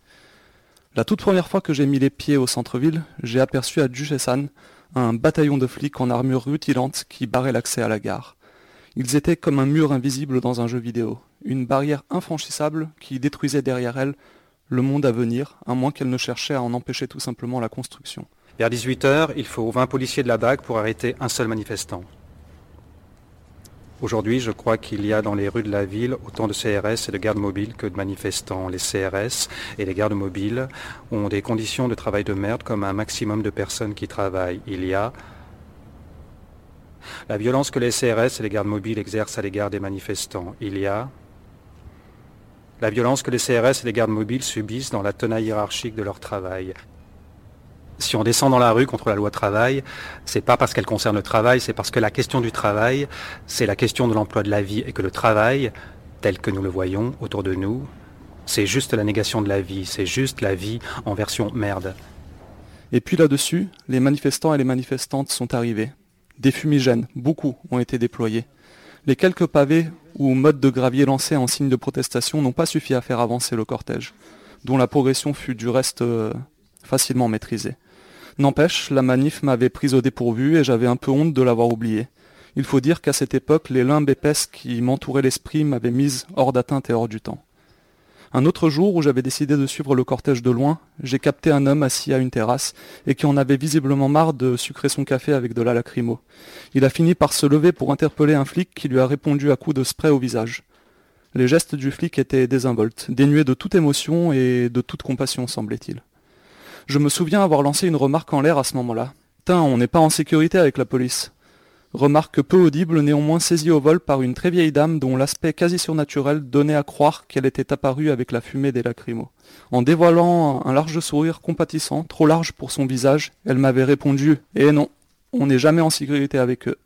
S3: La toute première fois que j'ai mis les pieds au centre-ville, j'ai aperçu à Duchessan un bataillon de flics en armure rutilante qui barrait l'accès à la gare. Ils étaient comme un mur invisible dans un jeu vidéo, une barrière infranchissable qui détruisait derrière elle le monde à venir, à moins qu'elle ne cherchait à en empêcher tout simplement la construction.
S16: Vers 18h, il faut 20 policiers de la BAC pour arrêter un seul manifestant. Aujourd'hui, je crois qu'il y a dans les rues de la ville autant de CRS et de gardes mobiles que de manifestants. Les CRS et les gardes mobiles ont des conditions de travail de merde comme un maximum de personnes qui travaillent. Il y a la violence que les CRS et les gardes mobiles exercent à l'égard des manifestants. Il y a la violence que les CRS et les gardes mobiles subissent dans la tenaille hiérarchique de leur travail si on descend dans la rue contre la loi travail, c'est pas parce qu'elle concerne le travail, c'est parce que la question du travail, c'est la question de l'emploi de la vie et que le travail, tel que nous le voyons autour de nous, c'est juste la négation de la vie, c'est juste la vie en version merde.
S3: Et puis là-dessus, les manifestants et les manifestantes sont arrivés. Des fumigènes, beaucoup, ont été déployés. Les quelques pavés ou modes de gravier lancés en signe de protestation n'ont pas suffi à faire avancer le cortège, dont la progression fut du reste euh, facilement maîtrisée. N'empêche, la manif m'avait pris au dépourvu et j'avais un peu honte de l'avoir oublié. Il faut dire qu'à cette époque, les limbes épaisses qui m'entouraient l'esprit m'avaient mise hors d'atteinte et hors du temps. Un autre jour où j'avais décidé de suivre le cortège de loin, j'ai capté un homme assis à une terrasse et qui en avait visiblement marre de sucrer son café avec de la lacrymo. Il a fini par se lever pour interpeller un flic qui lui a répondu à coups de spray au visage. Les gestes du flic étaient désinvoltes, dénués de toute émotion et de toute compassion, semblait-il. Je me souviens avoir lancé une remarque en l'air à ce moment-là. Tain, on n'est pas en sécurité avec la police. Remarque peu audible, néanmoins saisie au vol par une très vieille dame dont l'aspect quasi surnaturel donnait à croire qu'elle était apparue avec la fumée des lacrymos. En dévoilant un large sourire compatissant, trop large pour son visage, elle m'avait répondu Eh non, on n'est jamais en sécurité avec eux.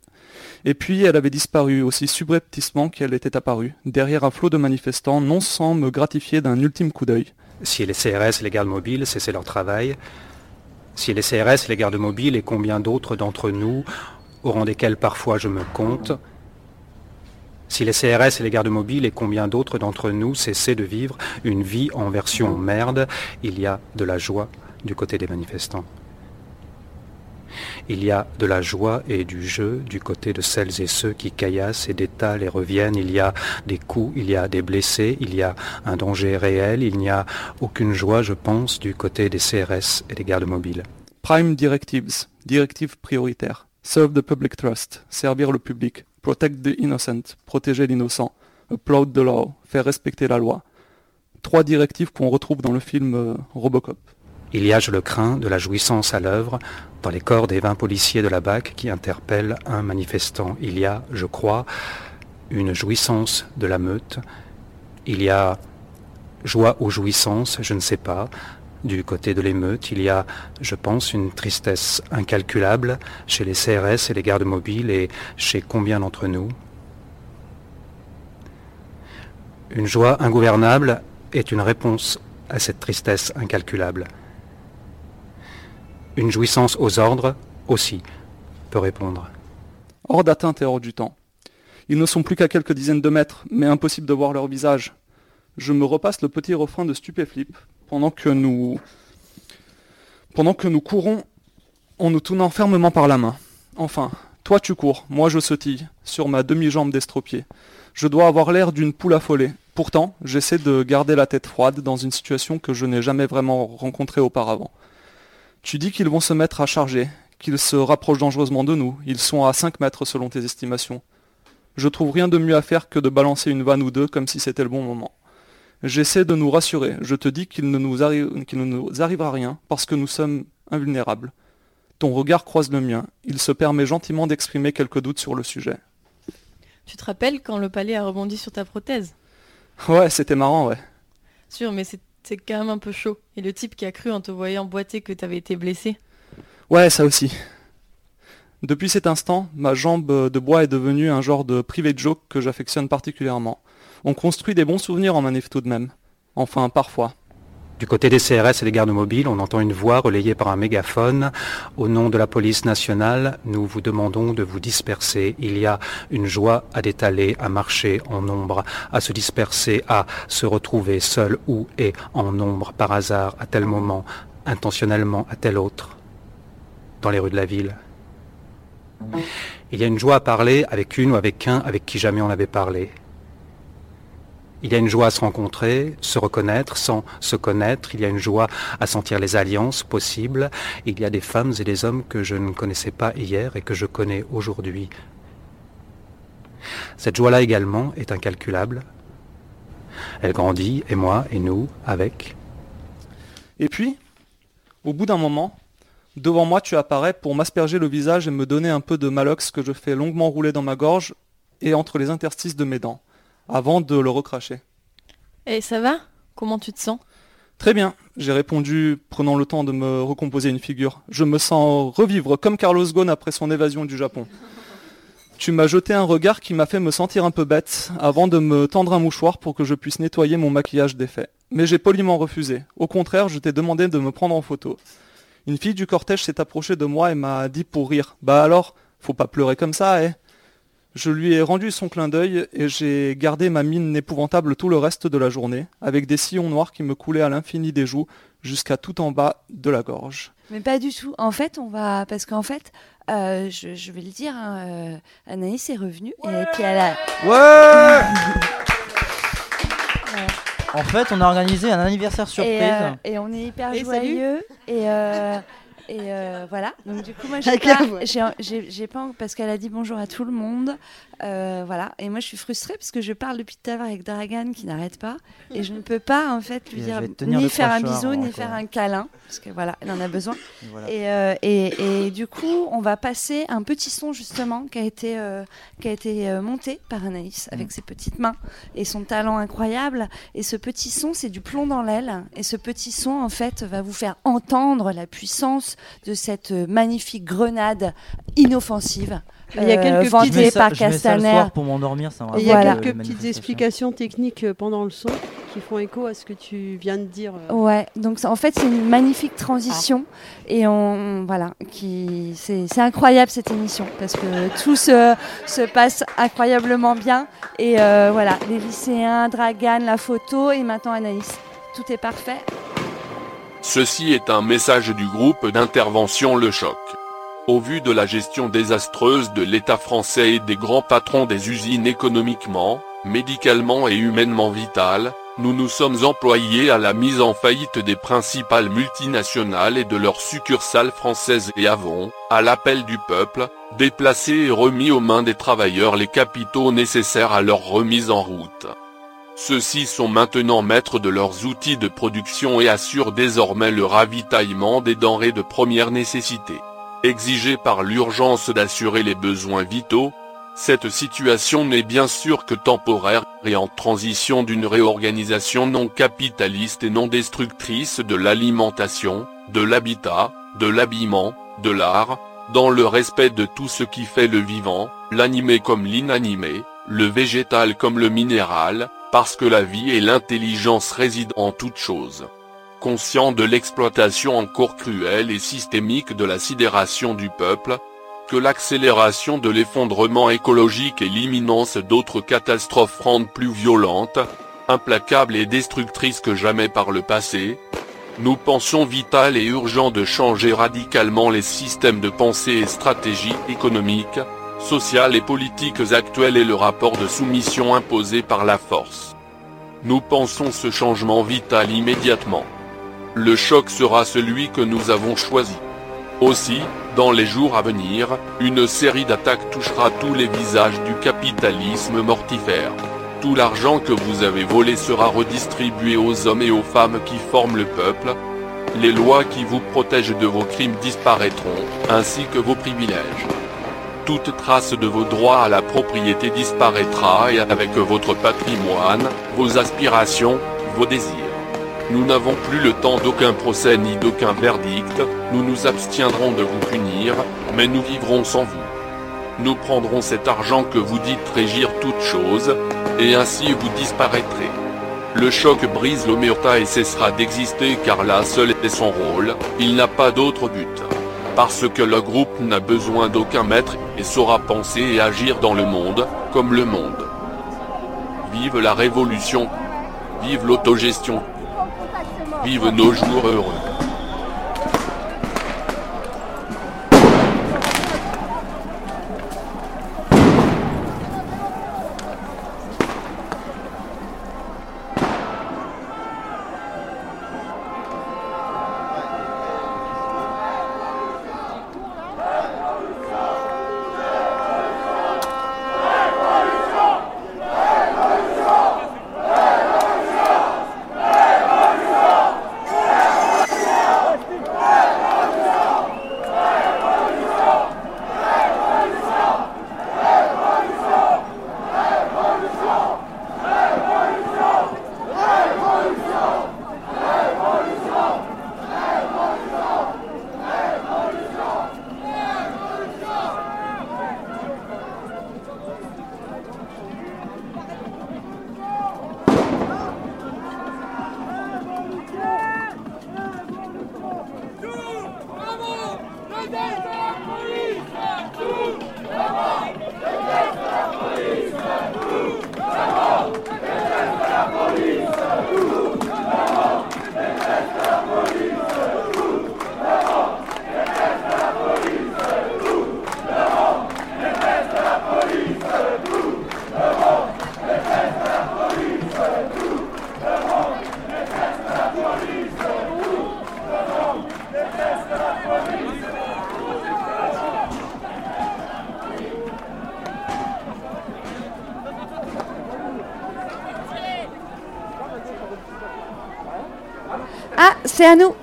S3: Et puis elle avait disparu aussi subrepticement qu'elle était apparue, derrière un flot de manifestants, non sans me gratifier d'un ultime coup d'œil.
S16: Si les CRS et les gardes mobiles c'est leur travail, si les CRS les gardes mobiles et combien d'autres d'entre nous, au rang desquels parfois je me compte, si les CRS et les gardes mobiles et combien d'autres d'entre nous cessaient de vivre une vie en version merde, il y a de la joie du côté des manifestants. Il y a de la joie et du jeu du côté de celles et ceux qui caillassent et détalent et reviennent. Il y a des coups, il y a des blessés, il y a un danger réel. Il n'y a aucune joie, je pense, du côté des CRS et des gardes mobiles.
S3: Prime Directives, directives prioritaires. Serve the public trust, servir le public. Protect the innocent, protéger l'innocent. upload the law, faire respecter la loi. Trois directives qu'on retrouve dans le film euh, Robocop.
S16: Il y a, je le crains, de la jouissance à l'œuvre dans les corps des 20 policiers de la BAC qui interpellent un manifestant. Il y a, je crois, une jouissance de la meute. Il y a joie ou jouissance, je ne sais pas. Du côté de l'émeute, il y a, je pense, une tristesse incalculable chez les CRS et les gardes mobiles et chez combien d'entre nous. Une joie ingouvernable est une réponse à cette tristesse incalculable. Une jouissance aux ordres aussi peut répondre.
S3: Hors d'atteinte et hors du temps. Ils ne sont plus qu'à quelques dizaines de mètres, mais impossible de voir leur visage. Je me repasse le petit refrain de Stupéflip pendant que nous pendant que nous courons en nous tournant fermement par la main. Enfin, toi tu cours, moi je sautille, sur ma demi-jambe d'estropié. Je dois avoir l'air d'une poule affolée. Pourtant, j'essaie de garder la tête froide dans une situation que je n'ai jamais vraiment rencontrée auparavant. Tu dis qu'ils vont se mettre à charger, qu'ils se rapprochent dangereusement de nous. Ils sont à 5 mètres selon tes estimations. Je trouve rien de mieux à faire que de balancer une vanne ou deux comme si c'était le bon moment. J'essaie de nous rassurer. Je te dis qu'il ne, nous arrive, qu'il ne nous arrivera rien parce que nous sommes invulnérables. Ton regard croise le mien. Il se permet gentiment d'exprimer quelques doutes sur le sujet.
S8: Tu te rappelles quand le palais a rebondi sur ta prothèse?
S3: Ouais, c'était marrant, ouais.
S8: Sûr, mais c'est quand même un peu chaud. Et le type qui a cru en te voyant boiter que t'avais été blessé?
S3: Ouais, ça aussi. Depuis cet instant, ma jambe de bois est devenue un genre de privé joke que j'affectionne particulièrement. On construit des bons souvenirs en manif tout de même. Enfin, parfois.
S16: Du côté des CRS et des gardes mobiles, on entend une voix relayée par un mégaphone. Au nom de la police nationale, nous vous demandons de vous disperser. Il y a une joie à détaler, à marcher en nombre, à se disperser, à se retrouver seul ou et en nombre par hasard à tel moment, intentionnellement à tel autre, dans les rues de la ville. Il y a une joie à parler avec une ou avec un avec qui jamais on n'avait parlé. Il y a une joie à se rencontrer, se reconnaître sans se connaître. Il y a une joie à sentir les alliances possibles. Il y a des femmes et des hommes que je ne connaissais pas hier et que je connais aujourd'hui. Cette joie-là également est incalculable. Elle grandit, et moi, et nous, avec.
S3: Et puis, au bout d'un moment, devant moi tu apparais pour m'asperger le visage et me donner un peu de malox que je fais longuement rouler dans ma gorge et entre les interstices de mes dents avant de le recracher.
S8: Et ça va? Comment tu te sens?
S3: Très bien, j'ai répondu, prenant le temps de me recomposer une figure. Je me sens revivre comme Carlos Ghosn après son évasion du Japon. Tu m'as jeté un regard qui m'a fait me sentir un peu bête, avant de me tendre un mouchoir pour que je puisse nettoyer mon maquillage défait. Mais j'ai poliment refusé. Au contraire, je t'ai demandé de me prendre en photo. Une fille du cortège s'est approchée de moi et m'a dit pour rire. Bah alors, faut pas pleurer comme ça, eh? Je lui ai rendu son clin d'œil et j'ai gardé ma mine épouvantable tout le reste de la journée, avec des sillons noirs qui me coulaient à l'infini des joues jusqu'à tout en bas de la gorge.
S4: Mais pas du tout. En fait, on va parce qu'en fait, euh, je, vais le dire, hein, euh, Anaïs est revenue et puis elle a.
S17: Ouais. En fait, on a organisé un anniversaire surprise. Et, euh,
S4: et on est hyper joyeux. Et et euh, voilà. Donc du coup, moi, j'ai pas, j'ai, pas, parce qu'elle a dit bonjour à tout le monde. Euh, voilà. Et moi, je suis frustrée parce que je parle depuis tout à l'heure avec Dragan qui n'arrête pas, et je ne peux pas en fait lui dire ni faire un bisou ni faire un câlin parce que voilà, elle en a besoin. Et, euh, et, et, du coup, on va passer un petit son justement qui a été qui a été monté par Anaïs avec mm. ses petites mains et son talent incroyable. Et ce petit son, c'est du plomb dans l'aile. Et ce petit son, en fait, va vous faire entendre la puissance de cette magnifique grenade inoffensive.
S2: Il y a quelques
S4: euh, petites par Castaner.
S17: pour m'endormir,
S2: Il y a quelques petites explications techniques euh, pendant le son qui font écho à ce que tu viens de dire.
S4: Euh. Ouais, donc en fait c'est une magnifique transition et on voilà qui c'est incroyable cette émission parce que tout se, se passe incroyablement bien et voilà les lycéens, Dragan, la photo et maintenant Anaïs, tout est parfait.
S18: Ceci est un message du groupe d'intervention Le Choc. Au vu de la gestion désastreuse de l'État français et des grands patrons des usines économiquement, médicalement et humainement vitales, nous nous sommes employés à la mise en faillite des principales multinationales et de leurs succursales françaises et avons, à l'appel du peuple, déplacé et remis aux mains des travailleurs les capitaux nécessaires à leur remise en route. Ceux-ci sont maintenant maîtres de leurs outils de production et assurent désormais le ravitaillement des denrées de première nécessité. Exigé par l'urgence d'assurer les besoins vitaux, cette situation n'est bien sûr que temporaire et en transition d'une réorganisation non capitaliste et non destructrice de l'alimentation, de l'habitat, de l'habillement, de l'art, dans le respect de tout ce qui fait le vivant, l'animé comme l'inanimé, le végétal comme le minéral, parce que la vie et l'intelligence résident en toute chose. Conscient de l'exploitation encore cruelle et systémique de la sidération du peuple, que l'accélération de l'effondrement écologique et l'imminence d'autres catastrophes rendent plus violentes, implacables et destructrices que jamais par le passé, nous pensons vital et urgent de changer radicalement les systèmes de pensée et stratégies économiques, sociales et politiques actuelles et le rapport de soumission imposé par la force. Nous pensons ce changement vital immédiatement. Le choc sera celui que nous avons choisi. Aussi, dans les jours à venir, une série d'attaques touchera tous les visages du capitalisme mortifère. Tout l'argent que vous avez volé sera redistribué aux hommes et aux femmes qui forment le peuple. Les lois qui vous protègent de vos crimes disparaîtront, ainsi que vos privilèges. Toute trace de vos droits à la propriété disparaîtra et avec votre patrimoine, vos aspirations, vos désirs. Nous n'avons plus le temps d'aucun procès ni d'aucun verdict, nous nous abstiendrons de vous punir, mais nous vivrons sans vous. Nous prendrons cet argent que vous dites régir toute chose, et ainsi vous disparaîtrez. Le choc brise l'omerta et cessera d'exister car là seul est son rôle, il n'a pas d'autre but. Parce que le groupe n'a besoin d'aucun maître et saura penser et agir dans le monde, comme le monde. Vive la révolution. Vive l'autogestion. Vive nos jours heureux.
S4: Ah, c'est à nous.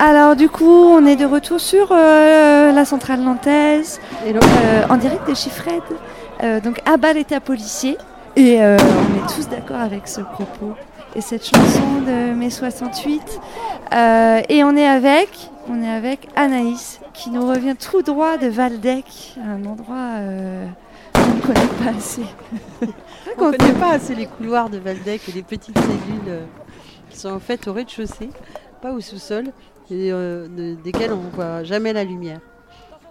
S4: Alors du coup, on est de retour sur euh, la centrale nantaise, euh, en direct de chez Fred. Euh, donc à bas l'état policier. Et euh, on est tous d'accord avec ce propos et cette chanson de mai 68. Euh, et on est avec, on est avec Anaïs qui nous revient tout droit de Valdec, un endroit euh, qu'on ne connaît pas assez.
S2: On ne connaît pas assez les couloirs de Valdec et les petites cellules euh, qui sont en fait au rez-de-chaussée, pas au sous-sol, et euh, de- desquelles on ne voit jamais la lumière.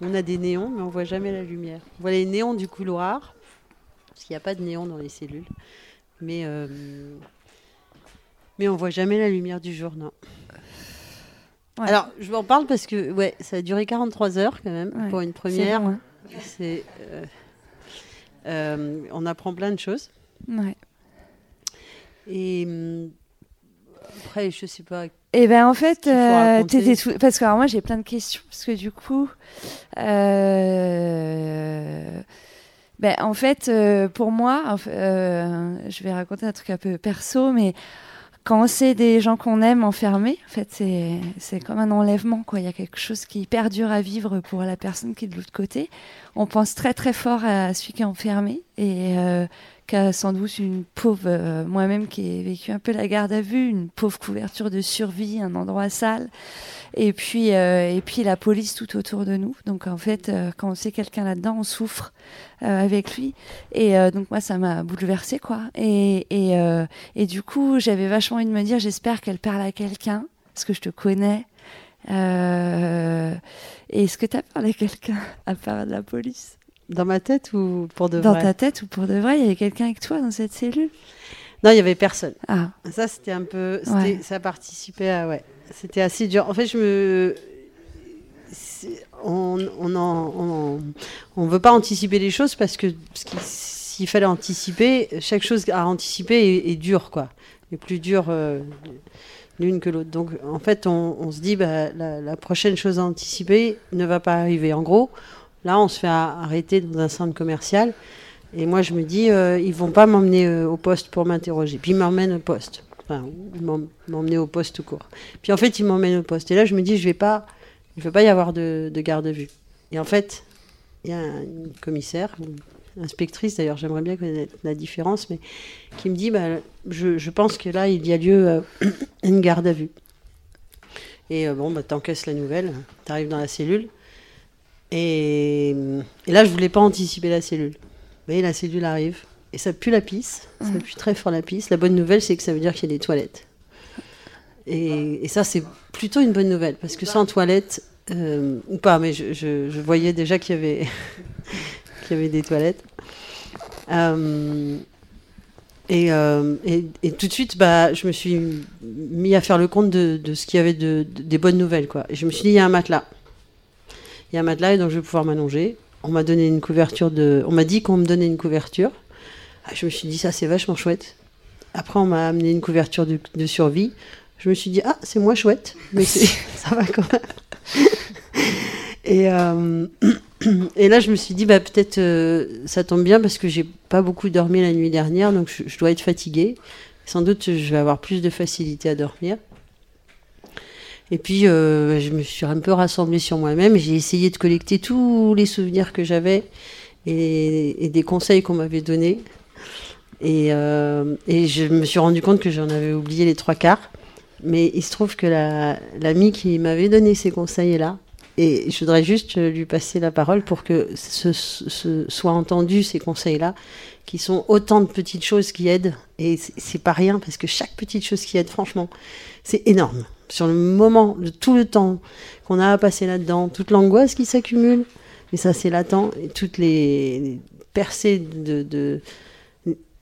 S2: On a des néons, mais on ne voit jamais la lumière. On voit les néons du couloir, parce qu'il n'y a pas de néons dans les cellules, mais, euh, mais on ne voit jamais la lumière du jour, non.
S4: Ouais.
S2: Alors, je vous en parle parce que ouais, ça a duré 43 heures quand même
S4: Ouais,
S2: pour une première.
S4: hein.
S2: C'est, euh, euh, on apprend plein de choses.
S4: Ouais.
S2: Et hum, après, je sais pas
S4: Et ben en fait, euh, parce que alors, moi j'ai plein de questions parce que du coup, euh, ben en fait euh, pour moi, je vais raconter un truc un peu perso, mais quand c'est des gens qu'on aime enfermés, en fait, c'est, c'est comme un enlèvement, quoi. Il y a quelque chose qui est hyper dur à vivre pour la personne qui est de l'autre côté. On pense très, très fort à celui qui est enfermé et qui a sans doute une pauvre, euh, moi-même qui ai vécu un peu la garde à vue, une pauvre couverture de survie, un endroit sale et puis euh, et puis la police tout autour de nous. Donc en fait, euh, quand on sait quelqu'un là-dedans, on souffre euh, avec lui. Et donc moi, ça m'a bouleversée quoi. Et et, du coup, j'avais vachement envie de me dire, j'espère qu'elle parle à quelqu'un parce que je te connais. Est-ce que tu as parlé à quelqu'un à part de la police?
S2: Dans ma tête ou pour de
S4: vrai
S2: Dans
S4: ta tête ou pour de vrai Il y avait quelqu'un avec toi dans cette cellule?
S2: Non, il y avait personne.
S4: Ah.
S2: Ça, c'était un peu. Ça participait à. Ouais c'était assez dur. En fait, je me. On on, on, veut pas anticiper les choses parce que s'il fallait anticiper, chaque chose à anticiper est, dure, quoi. Est plus dur euh, l'une que l'autre. Donc, en fait, on, se dit, bah, la, prochaine chose à anticiper ne va pas arriver. En gros, là, on se fait arrêter dans un centre commercial. Et moi, je me dis, euh, ils vont pas m'emmener euh, au poste pour m'interroger. Puis ils m'emmènent au poste. Enfin, m'emmener au poste tout court. Puis en fait, il m'emmène au poste. Et là, je me dis, je vais pas, je vais pas y avoir de, garde à vue. Et en fait, il y a une commissaire, une inspectrice d'ailleurs, j'aimerais bien connaître la différence, mais qui me dit, bah, je, pense que là, il y a lieu à euh, une garde à vue. Et euh, bon, bah, t'encaisses la nouvelle, t'arrives dans la cellule. Et, et, là, je voulais pas anticiper la cellule. Mais la cellule arrive. Et ça pue la pisse, ça pue très fort la pisse. La bonne nouvelle, c'est que ça veut dire qu'il y a des toilettes. Et, ça, c'est plutôt une bonne nouvelle, parce que sans toilettes, euh, ou pas, mais je, voyais déjà qu'il y, avait qu'il y avait des toilettes. Euh, euh, et, et, tout de suite, bah, je me suis mis à faire le compte de, ce qu'il y avait de, des bonnes nouvelles. Quoi. Et je me suis dit, il y a un matelas. Il y a un et donc je vais pouvoir m'allonger. On m'a donné une couverture de. On m'a dit qu'on me donnait une couverture. Ah, je me suis dit, ça c'est vachement chouette. Après, on m'a amené une couverture de, survie. Je me suis dit, ah, c'est moins chouette, mais ça va quand même. et, euh, et là, je me suis dit, bah, peut-être euh, ça tombe bien parce que j'ai pas beaucoup dormi la nuit dernière, donc je, dois être fatiguée. Sans doute, je vais avoir plus de facilité à dormir. Et puis, euh, je me suis un peu rassemblée sur moi-même. J'ai essayé de collecter tous les souvenirs que j'avais et, des conseils qu'on m'avait donnés. Et, euh, et, je me suis rendu compte que j'en avais oublié les trois quarts. Mais il se trouve que l'amie qui m'avait donné ces conseils-là, et je voudrais juste lui passer la parole pour que ce, soit entendu ces conseils-là, qui sont autant de petites choses qui aident. Et c'est pas rien, parce que chaque petite chose qui aide, franchement, c'est énorme. Sur le moment, de tout le temps qu'on a à passer là-dedans, toute l'angoisse qui s'accumule, et ça c'est latent, et toutes les, percées de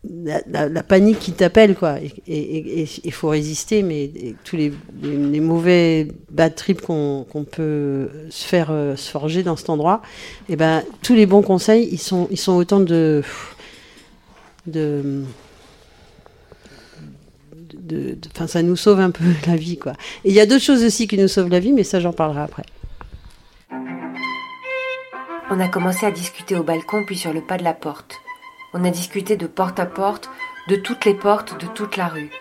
S2: la, panique qui t'appelle, quoi. Et il faut résister, mais tous les, mauvais bad trips qu'on peut se faire euh, se forger dans cet endroit, et eh ben tous les bons conseils, ils sont, ils sont autant de. de Enfin, ça nous sauve un peu la vie, quoi. Et il y a d'autres choses aussi qui nous sauvent la vie, mais ça, j'en parlerai après.
S19: On a commencé à discuter au balcon, puis sur le pas de la porte. On a discuté de porte à porte, de toutes les portes de toute la rue.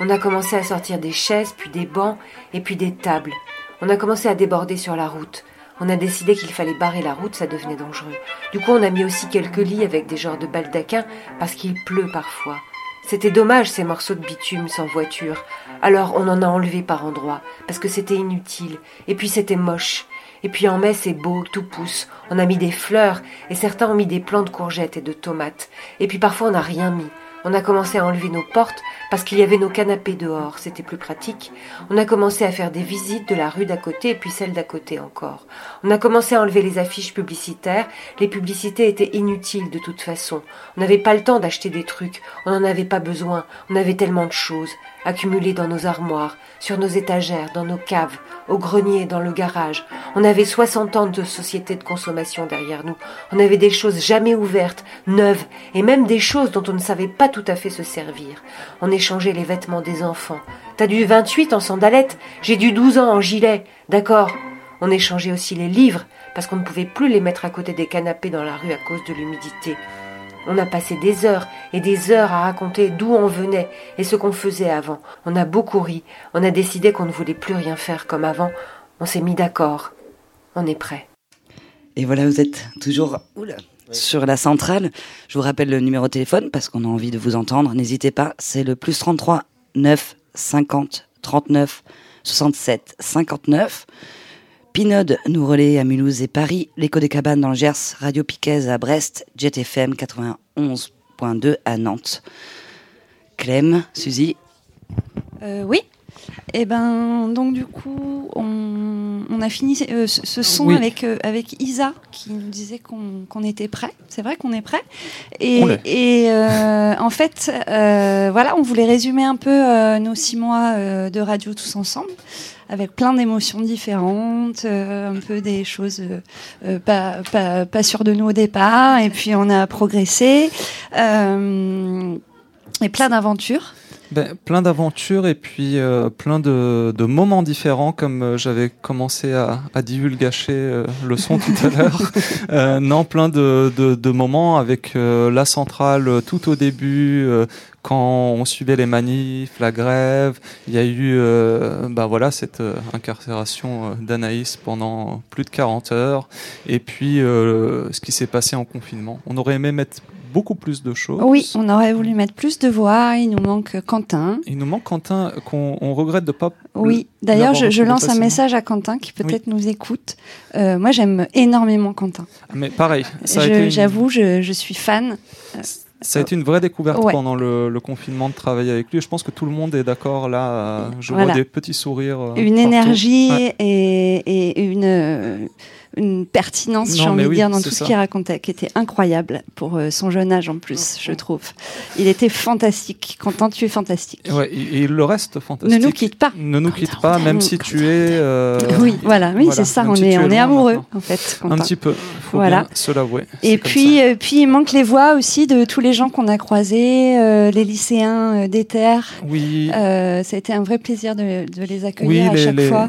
S19: On a commencé à sortir des chaises, puis des bancs, et puis des tables. On a commencé à déborder sur la route. On a décidé qu'il fallait barrer la route, ça devenait dangereux. Du coup, on a mis aussi quelques lits avec des genres de baldaquins, parce qu'il pleut parfois. C'était dommage ces morceaux de bitume sans voiture. Alors on en a enlevé par endroits, parce que c'était inutile, et puis c'était moche. Et puis en mai, c'est beau, tout pousse. On a mis des fleurs, et certains ont mis des plants de courgettes et de tomates. Et puis parfois, on n'a rien mis. On a commencé à enlever nos portes parce qu'il y avait nos canapés dehors, c'était plus pratique. On a commencé à faire des visites de la rue d'à côté et puis celle d'à côté encore. On a commencé à enlever les affiches publicitaires. Les publicités étaient inutiles de toute façon. On n'avait pas le temps d'acheter des trucs. On n'en avait pas besoin. On avait tellement de choses accumulées dans nos armoires, sur nos étagères, dans nos caves, au grenier, dans le garage. On avait 60 ans de société de consommation derrière nous. On avait des choses jamais ouvertes, neuves, et même des choses dont on ne savait pas tout à fait se servir. On échangeait les vêtements des enfants. T'as du 28 en sandalettes, j'ai du 12 ans en gilet. D'accord. On échangeait aussi les livres, parce qu'on ne pouvait plus les mettre à côté des canapés dans la rue à cause de l'humidité. On a passé des heures et des heures à raconter d'où on venait et ce qu'on faisait avant. On a beaucoup ri. On a décidé qu'on ne voulait plus rien faire comme avant. On s'est mis d'accord. On est prêt.
S10: Et voilà, vous êtes toujours sur la centrale. Je vous rappelle le numéro de téléphone parce qu'on a envie de vous entendre. N'hésitez pas, c'est le plus 33 9 50 39 67 59. Pinode nous relaie à Mulhouse et Paris, l'écho des cabanes dans le Gers, Radio Piquez à Brest, Jet FM 91.2 à Nantes. Clem, Suzy
S4: euh, Oui. Et eh ben donc du coup on, on a fini euh, ce, ce, son
S3: Oui.
S4: avec euh, avec Isa qui nous disait qu'on était prêt. C'est vrai qu'on est prêt. Et, euh, en fait euh, voilà on voulait résumer un peu euh, nos six mois euh, de radio tous ensemble avec plein d'émotions différentes, euh, un peu des choses euh, euh, pas, pas, pas sûres de nous au départ, et puis on a progressé, et plein d'aventures.
S3: Ben, plein d'aventures et puis euh, plein de, de moments différents comme euh, j'avais commencé à, à divulgacher euh, le son tout à l'heure. Non, plein de, de, de moments avec la centrale tout au début, quand on suivait les manifs, la grève. Il y a eu euh, ben voilà, cette euh, incarcération euh, d'Anaïs pendant plus de 40 heures. Et puis euh, ce qui s'est passé en confinement. On aurait aimé mettre beaucoup plus de choses.
S4: Oui, on aurait voulu mettre plus de voix, il nous manque Quentin.
S3: Il nous manque Quentin, qu'on on regrette de pas.
S4: Oui, d'ailleurs, je, lance un message à Quentin qui peut-être nous écoute. Euh, moi, j'aime énormément Quentin.
S3: Mais pareil, été une,
S4: J'avoue, je, je suis fan.
S3: Ça a été une vraie découverte
S4: Ouais.
S3: pendant le, le confinement de travailler avec lui. Je pense que tout le monde est d'accord là. euh, Je
S4: Voilà.
S3: vois des petits sourires. euh,
S4: une
S3: partout.
S4: énergie
S3: Ouais.
S4: et, et une, euh, une pertinence, j'ai envie de
S3: oui,
S4: dire, dans tout
S3: ça.
S4: ce qu'il racontait, qui était incroyable pour euh, son jeune âge en plus, je trouve. Il était fantastique. Quentin, tu es fantastique.
S3: Ouais, et, et le reste fantastique.
S4: Ne nous quitte pas.
S3: Ne nous quitte pas, même si tu es. euh,
S4: oui, voilà, oui, c'est ça,
S3: même
S4: on
S3: si
S4: est, on est amoureux,
S3: maintenant.
S4: en fait.
S3: Un petit peu, faut
S4: Voilà.
S3: bien se l'avouer.
S4: Et puis, euh, puis il manque les voix aussi de tous les gens qu'on a croisés, euh, les lycéens euh, d'Ether.
S3: Oui.
S4: Euh, ça a été un vrai plaisir de, de les accueillir
S3: Oui,
S4: à
S3: les-
S4: chaque
S3: les-
S4: fois.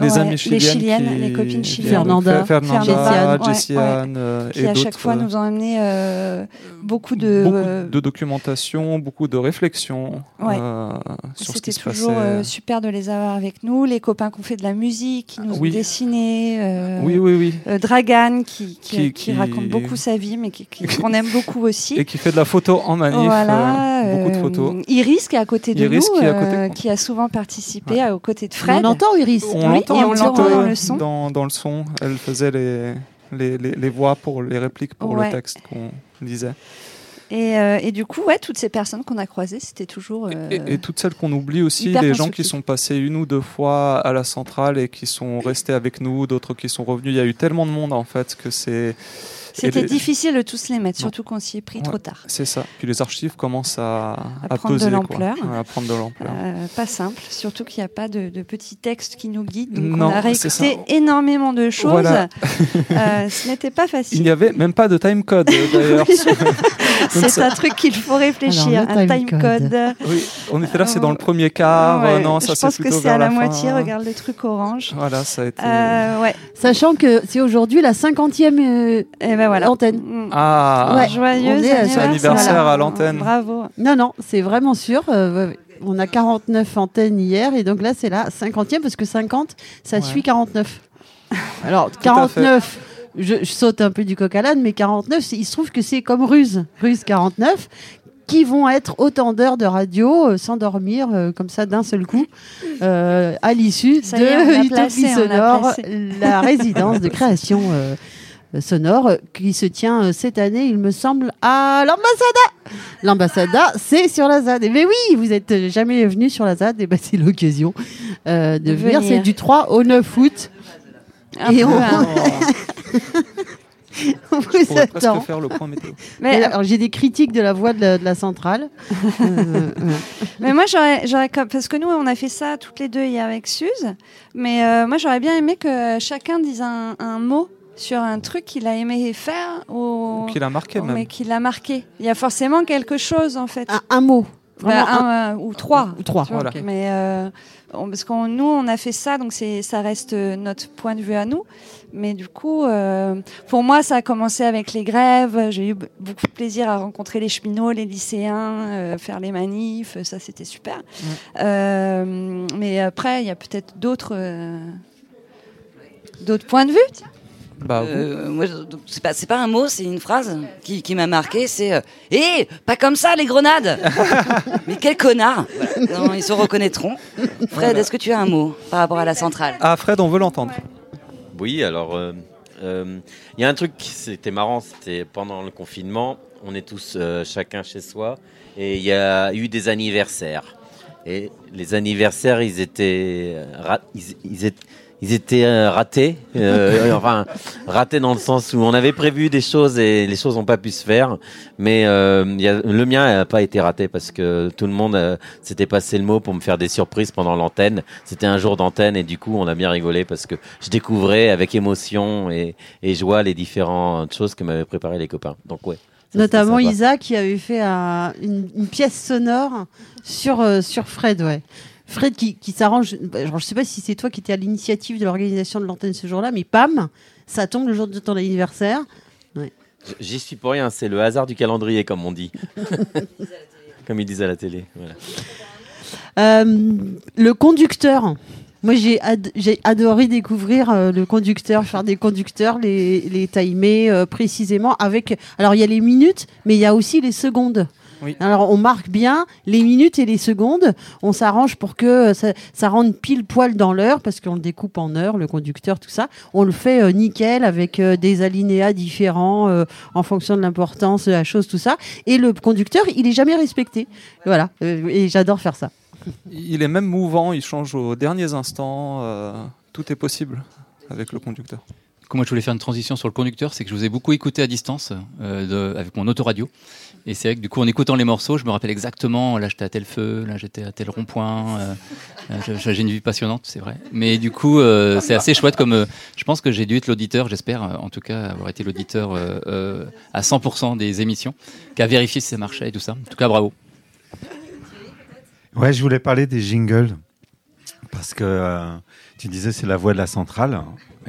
S3: Les
S4: Ouais,
S3: amies
S4: les
S3: chiliennes
S4: chiliennes,
S3: qui-
S4: les copines chiliennes.
S2: Fernanda,
S3: Fernanda,
S4: Jessiane, ouais,
S3: euh,
S4: qui
S3: et
S4: à chaque fois
S3: euh,
S4: nous ont amené euh, beaucoup de.
S3: beaucoup
S4: euh,
S3: de documentation, beaucoup de réflexion
S4: Ouais.
S3: euh, sur ce
S4: C'était
S3: qui se
S4: toujours
S3: passait.
S4: euh, super de les avoir avec nous, les copains qui ont fait de la musique, qui nous
S3: Oui.
S4: ont dessiné. euh,
S3: Oui, oui, oui.
S4: euh, Dragan qui, qui,
S3: Qui-
S4: qui
S3: qui-
S4: raconte beaucoup sa vie, mais qu'on aime beaucoup aussi.
S3: Et qui fait de la photo en manif,
S4: Voilà,
S3: euh, beaucoup de photos.
S4: Iris qui est à côté de
S3: Iris
S4: nous,
S3: qui côté.
S4: euh, a souvent participé à- aux côtés de Fred.
S2: On entend Iris.
S3: On
S4: Oui,
S3: l'entend
S4: et on l'entend le son.
S3: Dans, dans le son, elle faisait les, les, les, les voix pour les répliques pour
S4: Ouais.
S3: le texte qu'on lisait.
S4: Et, euh, et du coup, ouais, toutes ces personnes qu'on a croisées, c'était toujours. euh,
S3: Et, et toutes celles qu'on oublie aussi, les gens qui sont passés une ou deux fois à la centrale et qui sont restés avec nous, d'autres qui sont revenus. Il y a eu tellement de monde en fait que c'est.
S4: C'était
S3: les-
S4: difficile de tous les mettre, surtout qu'on s'y est pris
S3: Ouais,
S4: trop tard.
S3: C'est ça. Puis les archives commencent à,
S4: À prendre de
S3: peser,
S4: l'ampleur.
S3: À prendre de l'ampleur.
S4: Euh, pas simple, surtout qu'il n'y a pas de, de petits textes qui nous guident. Donc
S3: Non,
S4: on a réécouté énormément de choses.
S3: Voilà.
S4: Euh, ce n'était pas
S3: Il
S4: facile.
S3: n'y avait même pas de timecode d'ailleurs.
S4: C'est
S3: ça-
S4: un truc qu'il faut réfléchir.
S2: Alors,
S4: un
S2: timecode.
S4: timecode.
S3: Oui, on était là, c'est dans le premier quart. euh,
S4: Ouais,
S3: non, ça
S4: je
S3: c'est
S4: pense que c'est à la,
S3: fin.
S4: moitié. Regarde le truc orange.
S3: Voilà, ça a été.
S4: Euh, ouais.
S2: Sachant que c'est aujourd'hui la 50e euh,
S4: Et ben voilà.
S2: antenne.
S3: Ah,
S2: Ouais. À-
S3: c'est anniversaire
S4: Voilà.
S3: à l'antenne.
S4: Bravo.
S2: Non, non, c'est vraiment sûr. euh, on a 49 antennes hier et donc là c'est la 50e parce que 50, ça
S3: Ouais.
S2: suit 49. Alors
S3: à fait.
S2: 49, je, je saute un peu du coq à l'âne, mais 49, c'est- il se trouve que c'est comme Ruse, Ruse 49, qui vont être autant d'heures de radio euh, sans dormir euh, comme ça d'un seul coup euh, à l'issue de Utopie Sonore, la résidence de création euh, sonore qui se tient cette année, il me semble, à l'ambassada. L'ambassada, c'est sur la ZAD. Mais oui, vous êtes euh, jamais venu sur la ZAD, et ben c'est l'occasion de
S4: De
S2: venir.
S4: venir.
S2: C'est du 3 au 9 août.
S4: Un
S2: Et
S4: peu,
S2: on-. On
S3: Je
S2: vous attend.
S3: faire le point météo.
S4: Mais,
S2: Et alors, j'ai des critiques de la voix de la, de la centrale. Euh,
S4: mais moi, j'aurais, j'aurais comme- parce que nous, on a fait ça toutes les deux hier avec Suze. Mais euh, moi, j'aurais bien aimé que chacun dise un, un mot sur un truc qu'il a aimé faire ou
S3: qu'il a marqué même.
S4: mais qu'il a marqué. Il y a forcément quelque chose en fait.
S2: Un, mot.
S4: Bah, un,
S2: un-
S4: euh, ou trois.
S2: Ou trois,
S4: vois,
S2: voilà.
S4: Mais euh, on- parce qu'on nous on a fait ça, donc c'est ça reste euh, notre point de vue à nous. Mais du coup, euh, pour moi, ça a commencé avec les grèves. J'ai eu beaucoup de plaisir à rencontrer les cheminots, les lycéens, euh, faire les manifs. Ça, c'était super. Euh, mais après, il y a peut-être d'autres euh, d'autres points de vue. tiens.
S3: Bah,
S10: Euh, c'est pas, un mot, c'est une phrase qui, qui m'a marqué. C'est euh, Hé, pas comme ça les grenades Mais quel connard Voilà. Non, Ils se reconnaîtront. Fred,
S3: Voilà.
S10: est-ce que tu as un mot par rapport à la centrale
S3: Ah, Fred, on veut l'entendre.
S9: Oui, alors, euh, euh, il y a un truc, qui- c'était marrant, c'était pendant le confinement, on est tous euh, chacun chez soi, et il y a eu des anniversaires. Et les anniversaires, ils étaient, ils étaient, ils étaient euh, ratés, euh, enfin ratés dans le sens où on avait prévu des choses et les choses n'ont pas pu se faire. Mais euh, il y a, le mien n'a pas été raté parce que tout le monde euh, s'était passé le mot pour me faire des surprises pendant l'antenne. C'était un jour d'antenne et du coup on a bien rigolé parce que je découvrais avec émotion et, et joie les différentes choses que m'avaient préparé les copains. Donc ouais. ça,
S2: Notamment. Isa qui avait fait un- une, une pièce sonore sur, euh, sur Fred, ouais. Fred qui, qui s'arrange. je sais pas si c'est toi qui étais à l'initiative de l'organisation de l'antenne ce jour-là, mais pam, ça tombe le jour de ton anniversaire. Ouais.
S9: J'y suis pour rien, c'est le hasard du calendrier comme on dit. comme ils disent à la télé. Voilà.
S2: Euh, le conducteur. Moi, j'ai ad- j'ai adoré découvrir euh, le conducteur, faire des conducteurs, les, les timer euh, précisément avec. Alors, il y a les minutes, mais il y a aussi les secondes.
S3: Oui.
S2: Alors, on marque bien les minutes et les secondes. On s'arrange pour que euh, ça, ça rentre pile poil dans l'heure, parce qu'on le découpe en heures, le conducteur, tout ça. On le fait euh, nickel avec euh, des alinéas différents euh, en fonction de l'importance de la chose, tout ça. Et le conducteur, il est jamais respecté. Voilà. Euh, et j'adore faire ça.
S3: Il est même mouvant, il change aux derniers instants. euh, tout est possible avec le conducteur.
S20: Comment je voulais faire une transition sur le conducteur, c'est que je vous ai beaucoup écouté à distance euh, de- avec mon autoradio. Et c'est vrai que du coup, en écoutant les morceaux, je me rappelle exactement, là j'étais à tel feu, là j'étais à tel rond-point. euh, j'ai- une vie passionnante, c'est vrai. Mais du coup, euh, c'est assez chouette comme. euh, je pense que j'ai dû être l'auditeur, j'espère en tout cas avoir été l'auditeur à 100% des émissions, qui a vérifié si ça marchait et tout ça. En tout cas, bravo.
S15: Ouais, je voulais parler des jingles parce que tu disais c'est la voix de la centrale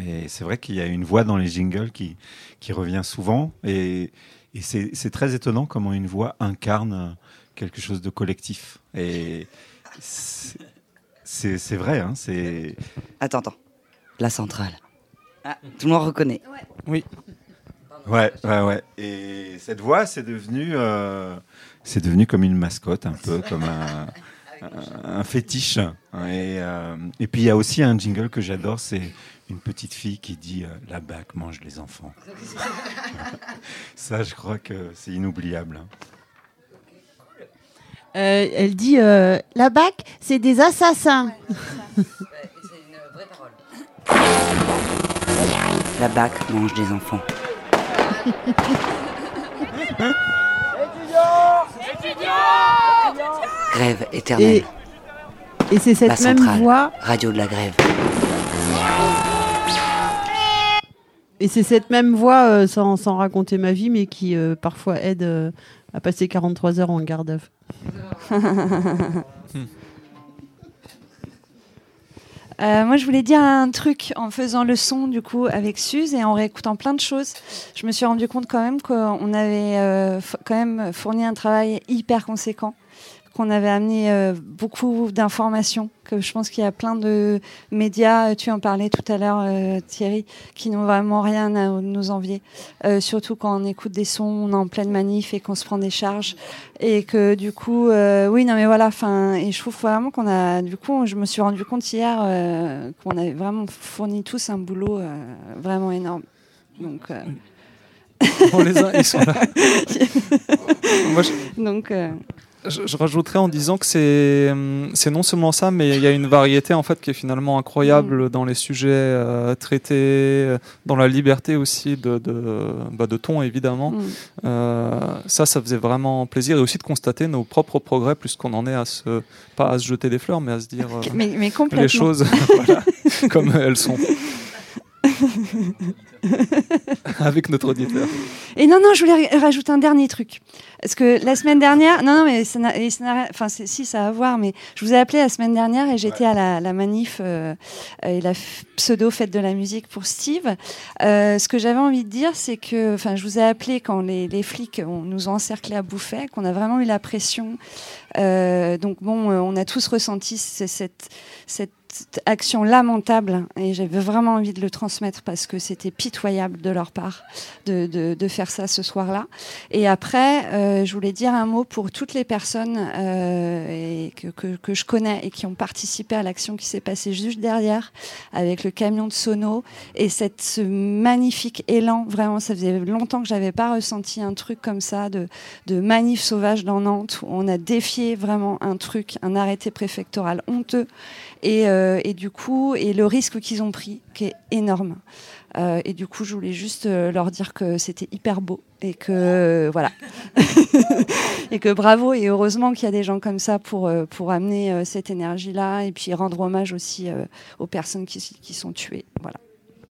S15: et c'est vrai qu'il y a une voix dans les jingles qui qui revient souvent et, et c'est c'est très étonnant comment une voix incarne quelque chose de collectif et c'est- vrai hein, c'est
S10: Attends, attends. La centrale. Ah, tout le monde reconnaît.
S3: Oui.
S15: Ouais, ouais, ouais. Et cette voix, c'est devenu, euh, c'est devenu comme une mascotte, un peu comme un, un- un fétiche. Et, euh, et puis il y a aussi un jingle que j'adore, c'est une petite fille qui dit euh, la BAC mange les enfants. Ça, je crois que c'est inoubliable. hein.
S2: Euh, elle dit euh, la BAC, c'est des assassins.
S10: La BAC mange des enfants. Grève éternelle.
S2: Et, et c'est cette
S10: La
S2: même
S10: centrale.
S2: voix.
S10: Radio de la grève.
S2: Et c'est cette même voix, euh, sans, sans raconter ma vie, mais qui euh, parfois aide euh, à passer 43 heures en garde à.
S4: Euh, moi, je voulais dire un truc en faisant le son du coup avec Suze et en réécoutant plein de choses. Je me suis rendu compte quand même qu'on avait euh, quand même fourni un travail hyper conséquent, qu'on avait amené euh, beaucoup d'informations. Que je pense qu'il y a plein de médias, euh, tu en parlais tout à l'heure, euh, Thierry, qui n'ont vraiment rien à nous envier. Euh, surtout quand on écoute des sons, on est en pleine manif et qu'on se prend des charges et que du coup, euh, oui, non mais voilà, enfin, et je trouve vraiment qu'on a, du coup, je me suis rendu compte hier euh, qu'on avait vraiment fourni tous un boulot euh, vraiment énorme. Donc, euh,
S3: On les a, ils sont là. Moi, je-
S4: donc, euh,
S3: Je, je rajouterais en disant que c'est hum, c'est non seulement ça, mais il y a une variété en fait qui est finalement incroyable dans les sujets euh, traités, euh, dans la liberté aussi de de, bah, de ton évidemment.
S4: Mm.
S3: Euh, ça, ça faisait vraiment plaisir et aussi de constater nos propres progrès plus qu'on en est à se pas à se jeter des fleurs, mais à se dire euh,
S4: Mais- mais complètement.
S3: les choses voilà, comme elles sont. Avec notre auditeur.
S4: Et non, non, je voulais rajouter un dernier truc. Parce que la semaine dernière, non, non, mais ça n'a, enfin, si, ça a à voir, mais je vous ai appelé la semaine dernière et j'étais à la, manif euh, et la pseudo fête de la musique pour Steve. Euh, ce que j'avais envie de dire, c'est que, enfin, je vous ai appelé quand les, les flics nous ont encerclés à bouffer, qu'on a vraiment eu la pression. Euh, donc bon, on a tous ressenti cette, cette action lamentable et j'avais vraiment envie de le transmettre parce que c'était pitoyable de leur part de, de, de faire ça ce soir-là. Et après, euh, je voulais dire un mot pour toutes les personnes euh, et que, que, que, je connais et qui ont participé à l'action qui s'est passée juste derrière avec le camion de sono et cette, ce magnifique élan. Vraiment, ça faisait longtemps que j'avais pas ressenti un truc comme ça de, de manif sauvage dans Nantes où on a défié vraiment un truc, un arrêté préfectoral honteux et, euh, et du coup, et le risque qu'ils ont pris, qui est énorme. Euh, et du coup, je voulais juste euh, leur dire que c'était hyper beau et que voilà et que bravo et heureusement qu'il y a des gens comme ça pour pour amener cette énergie là et puis rendre hommage aussi aux personnes qui, qui sont tuées. Voilà.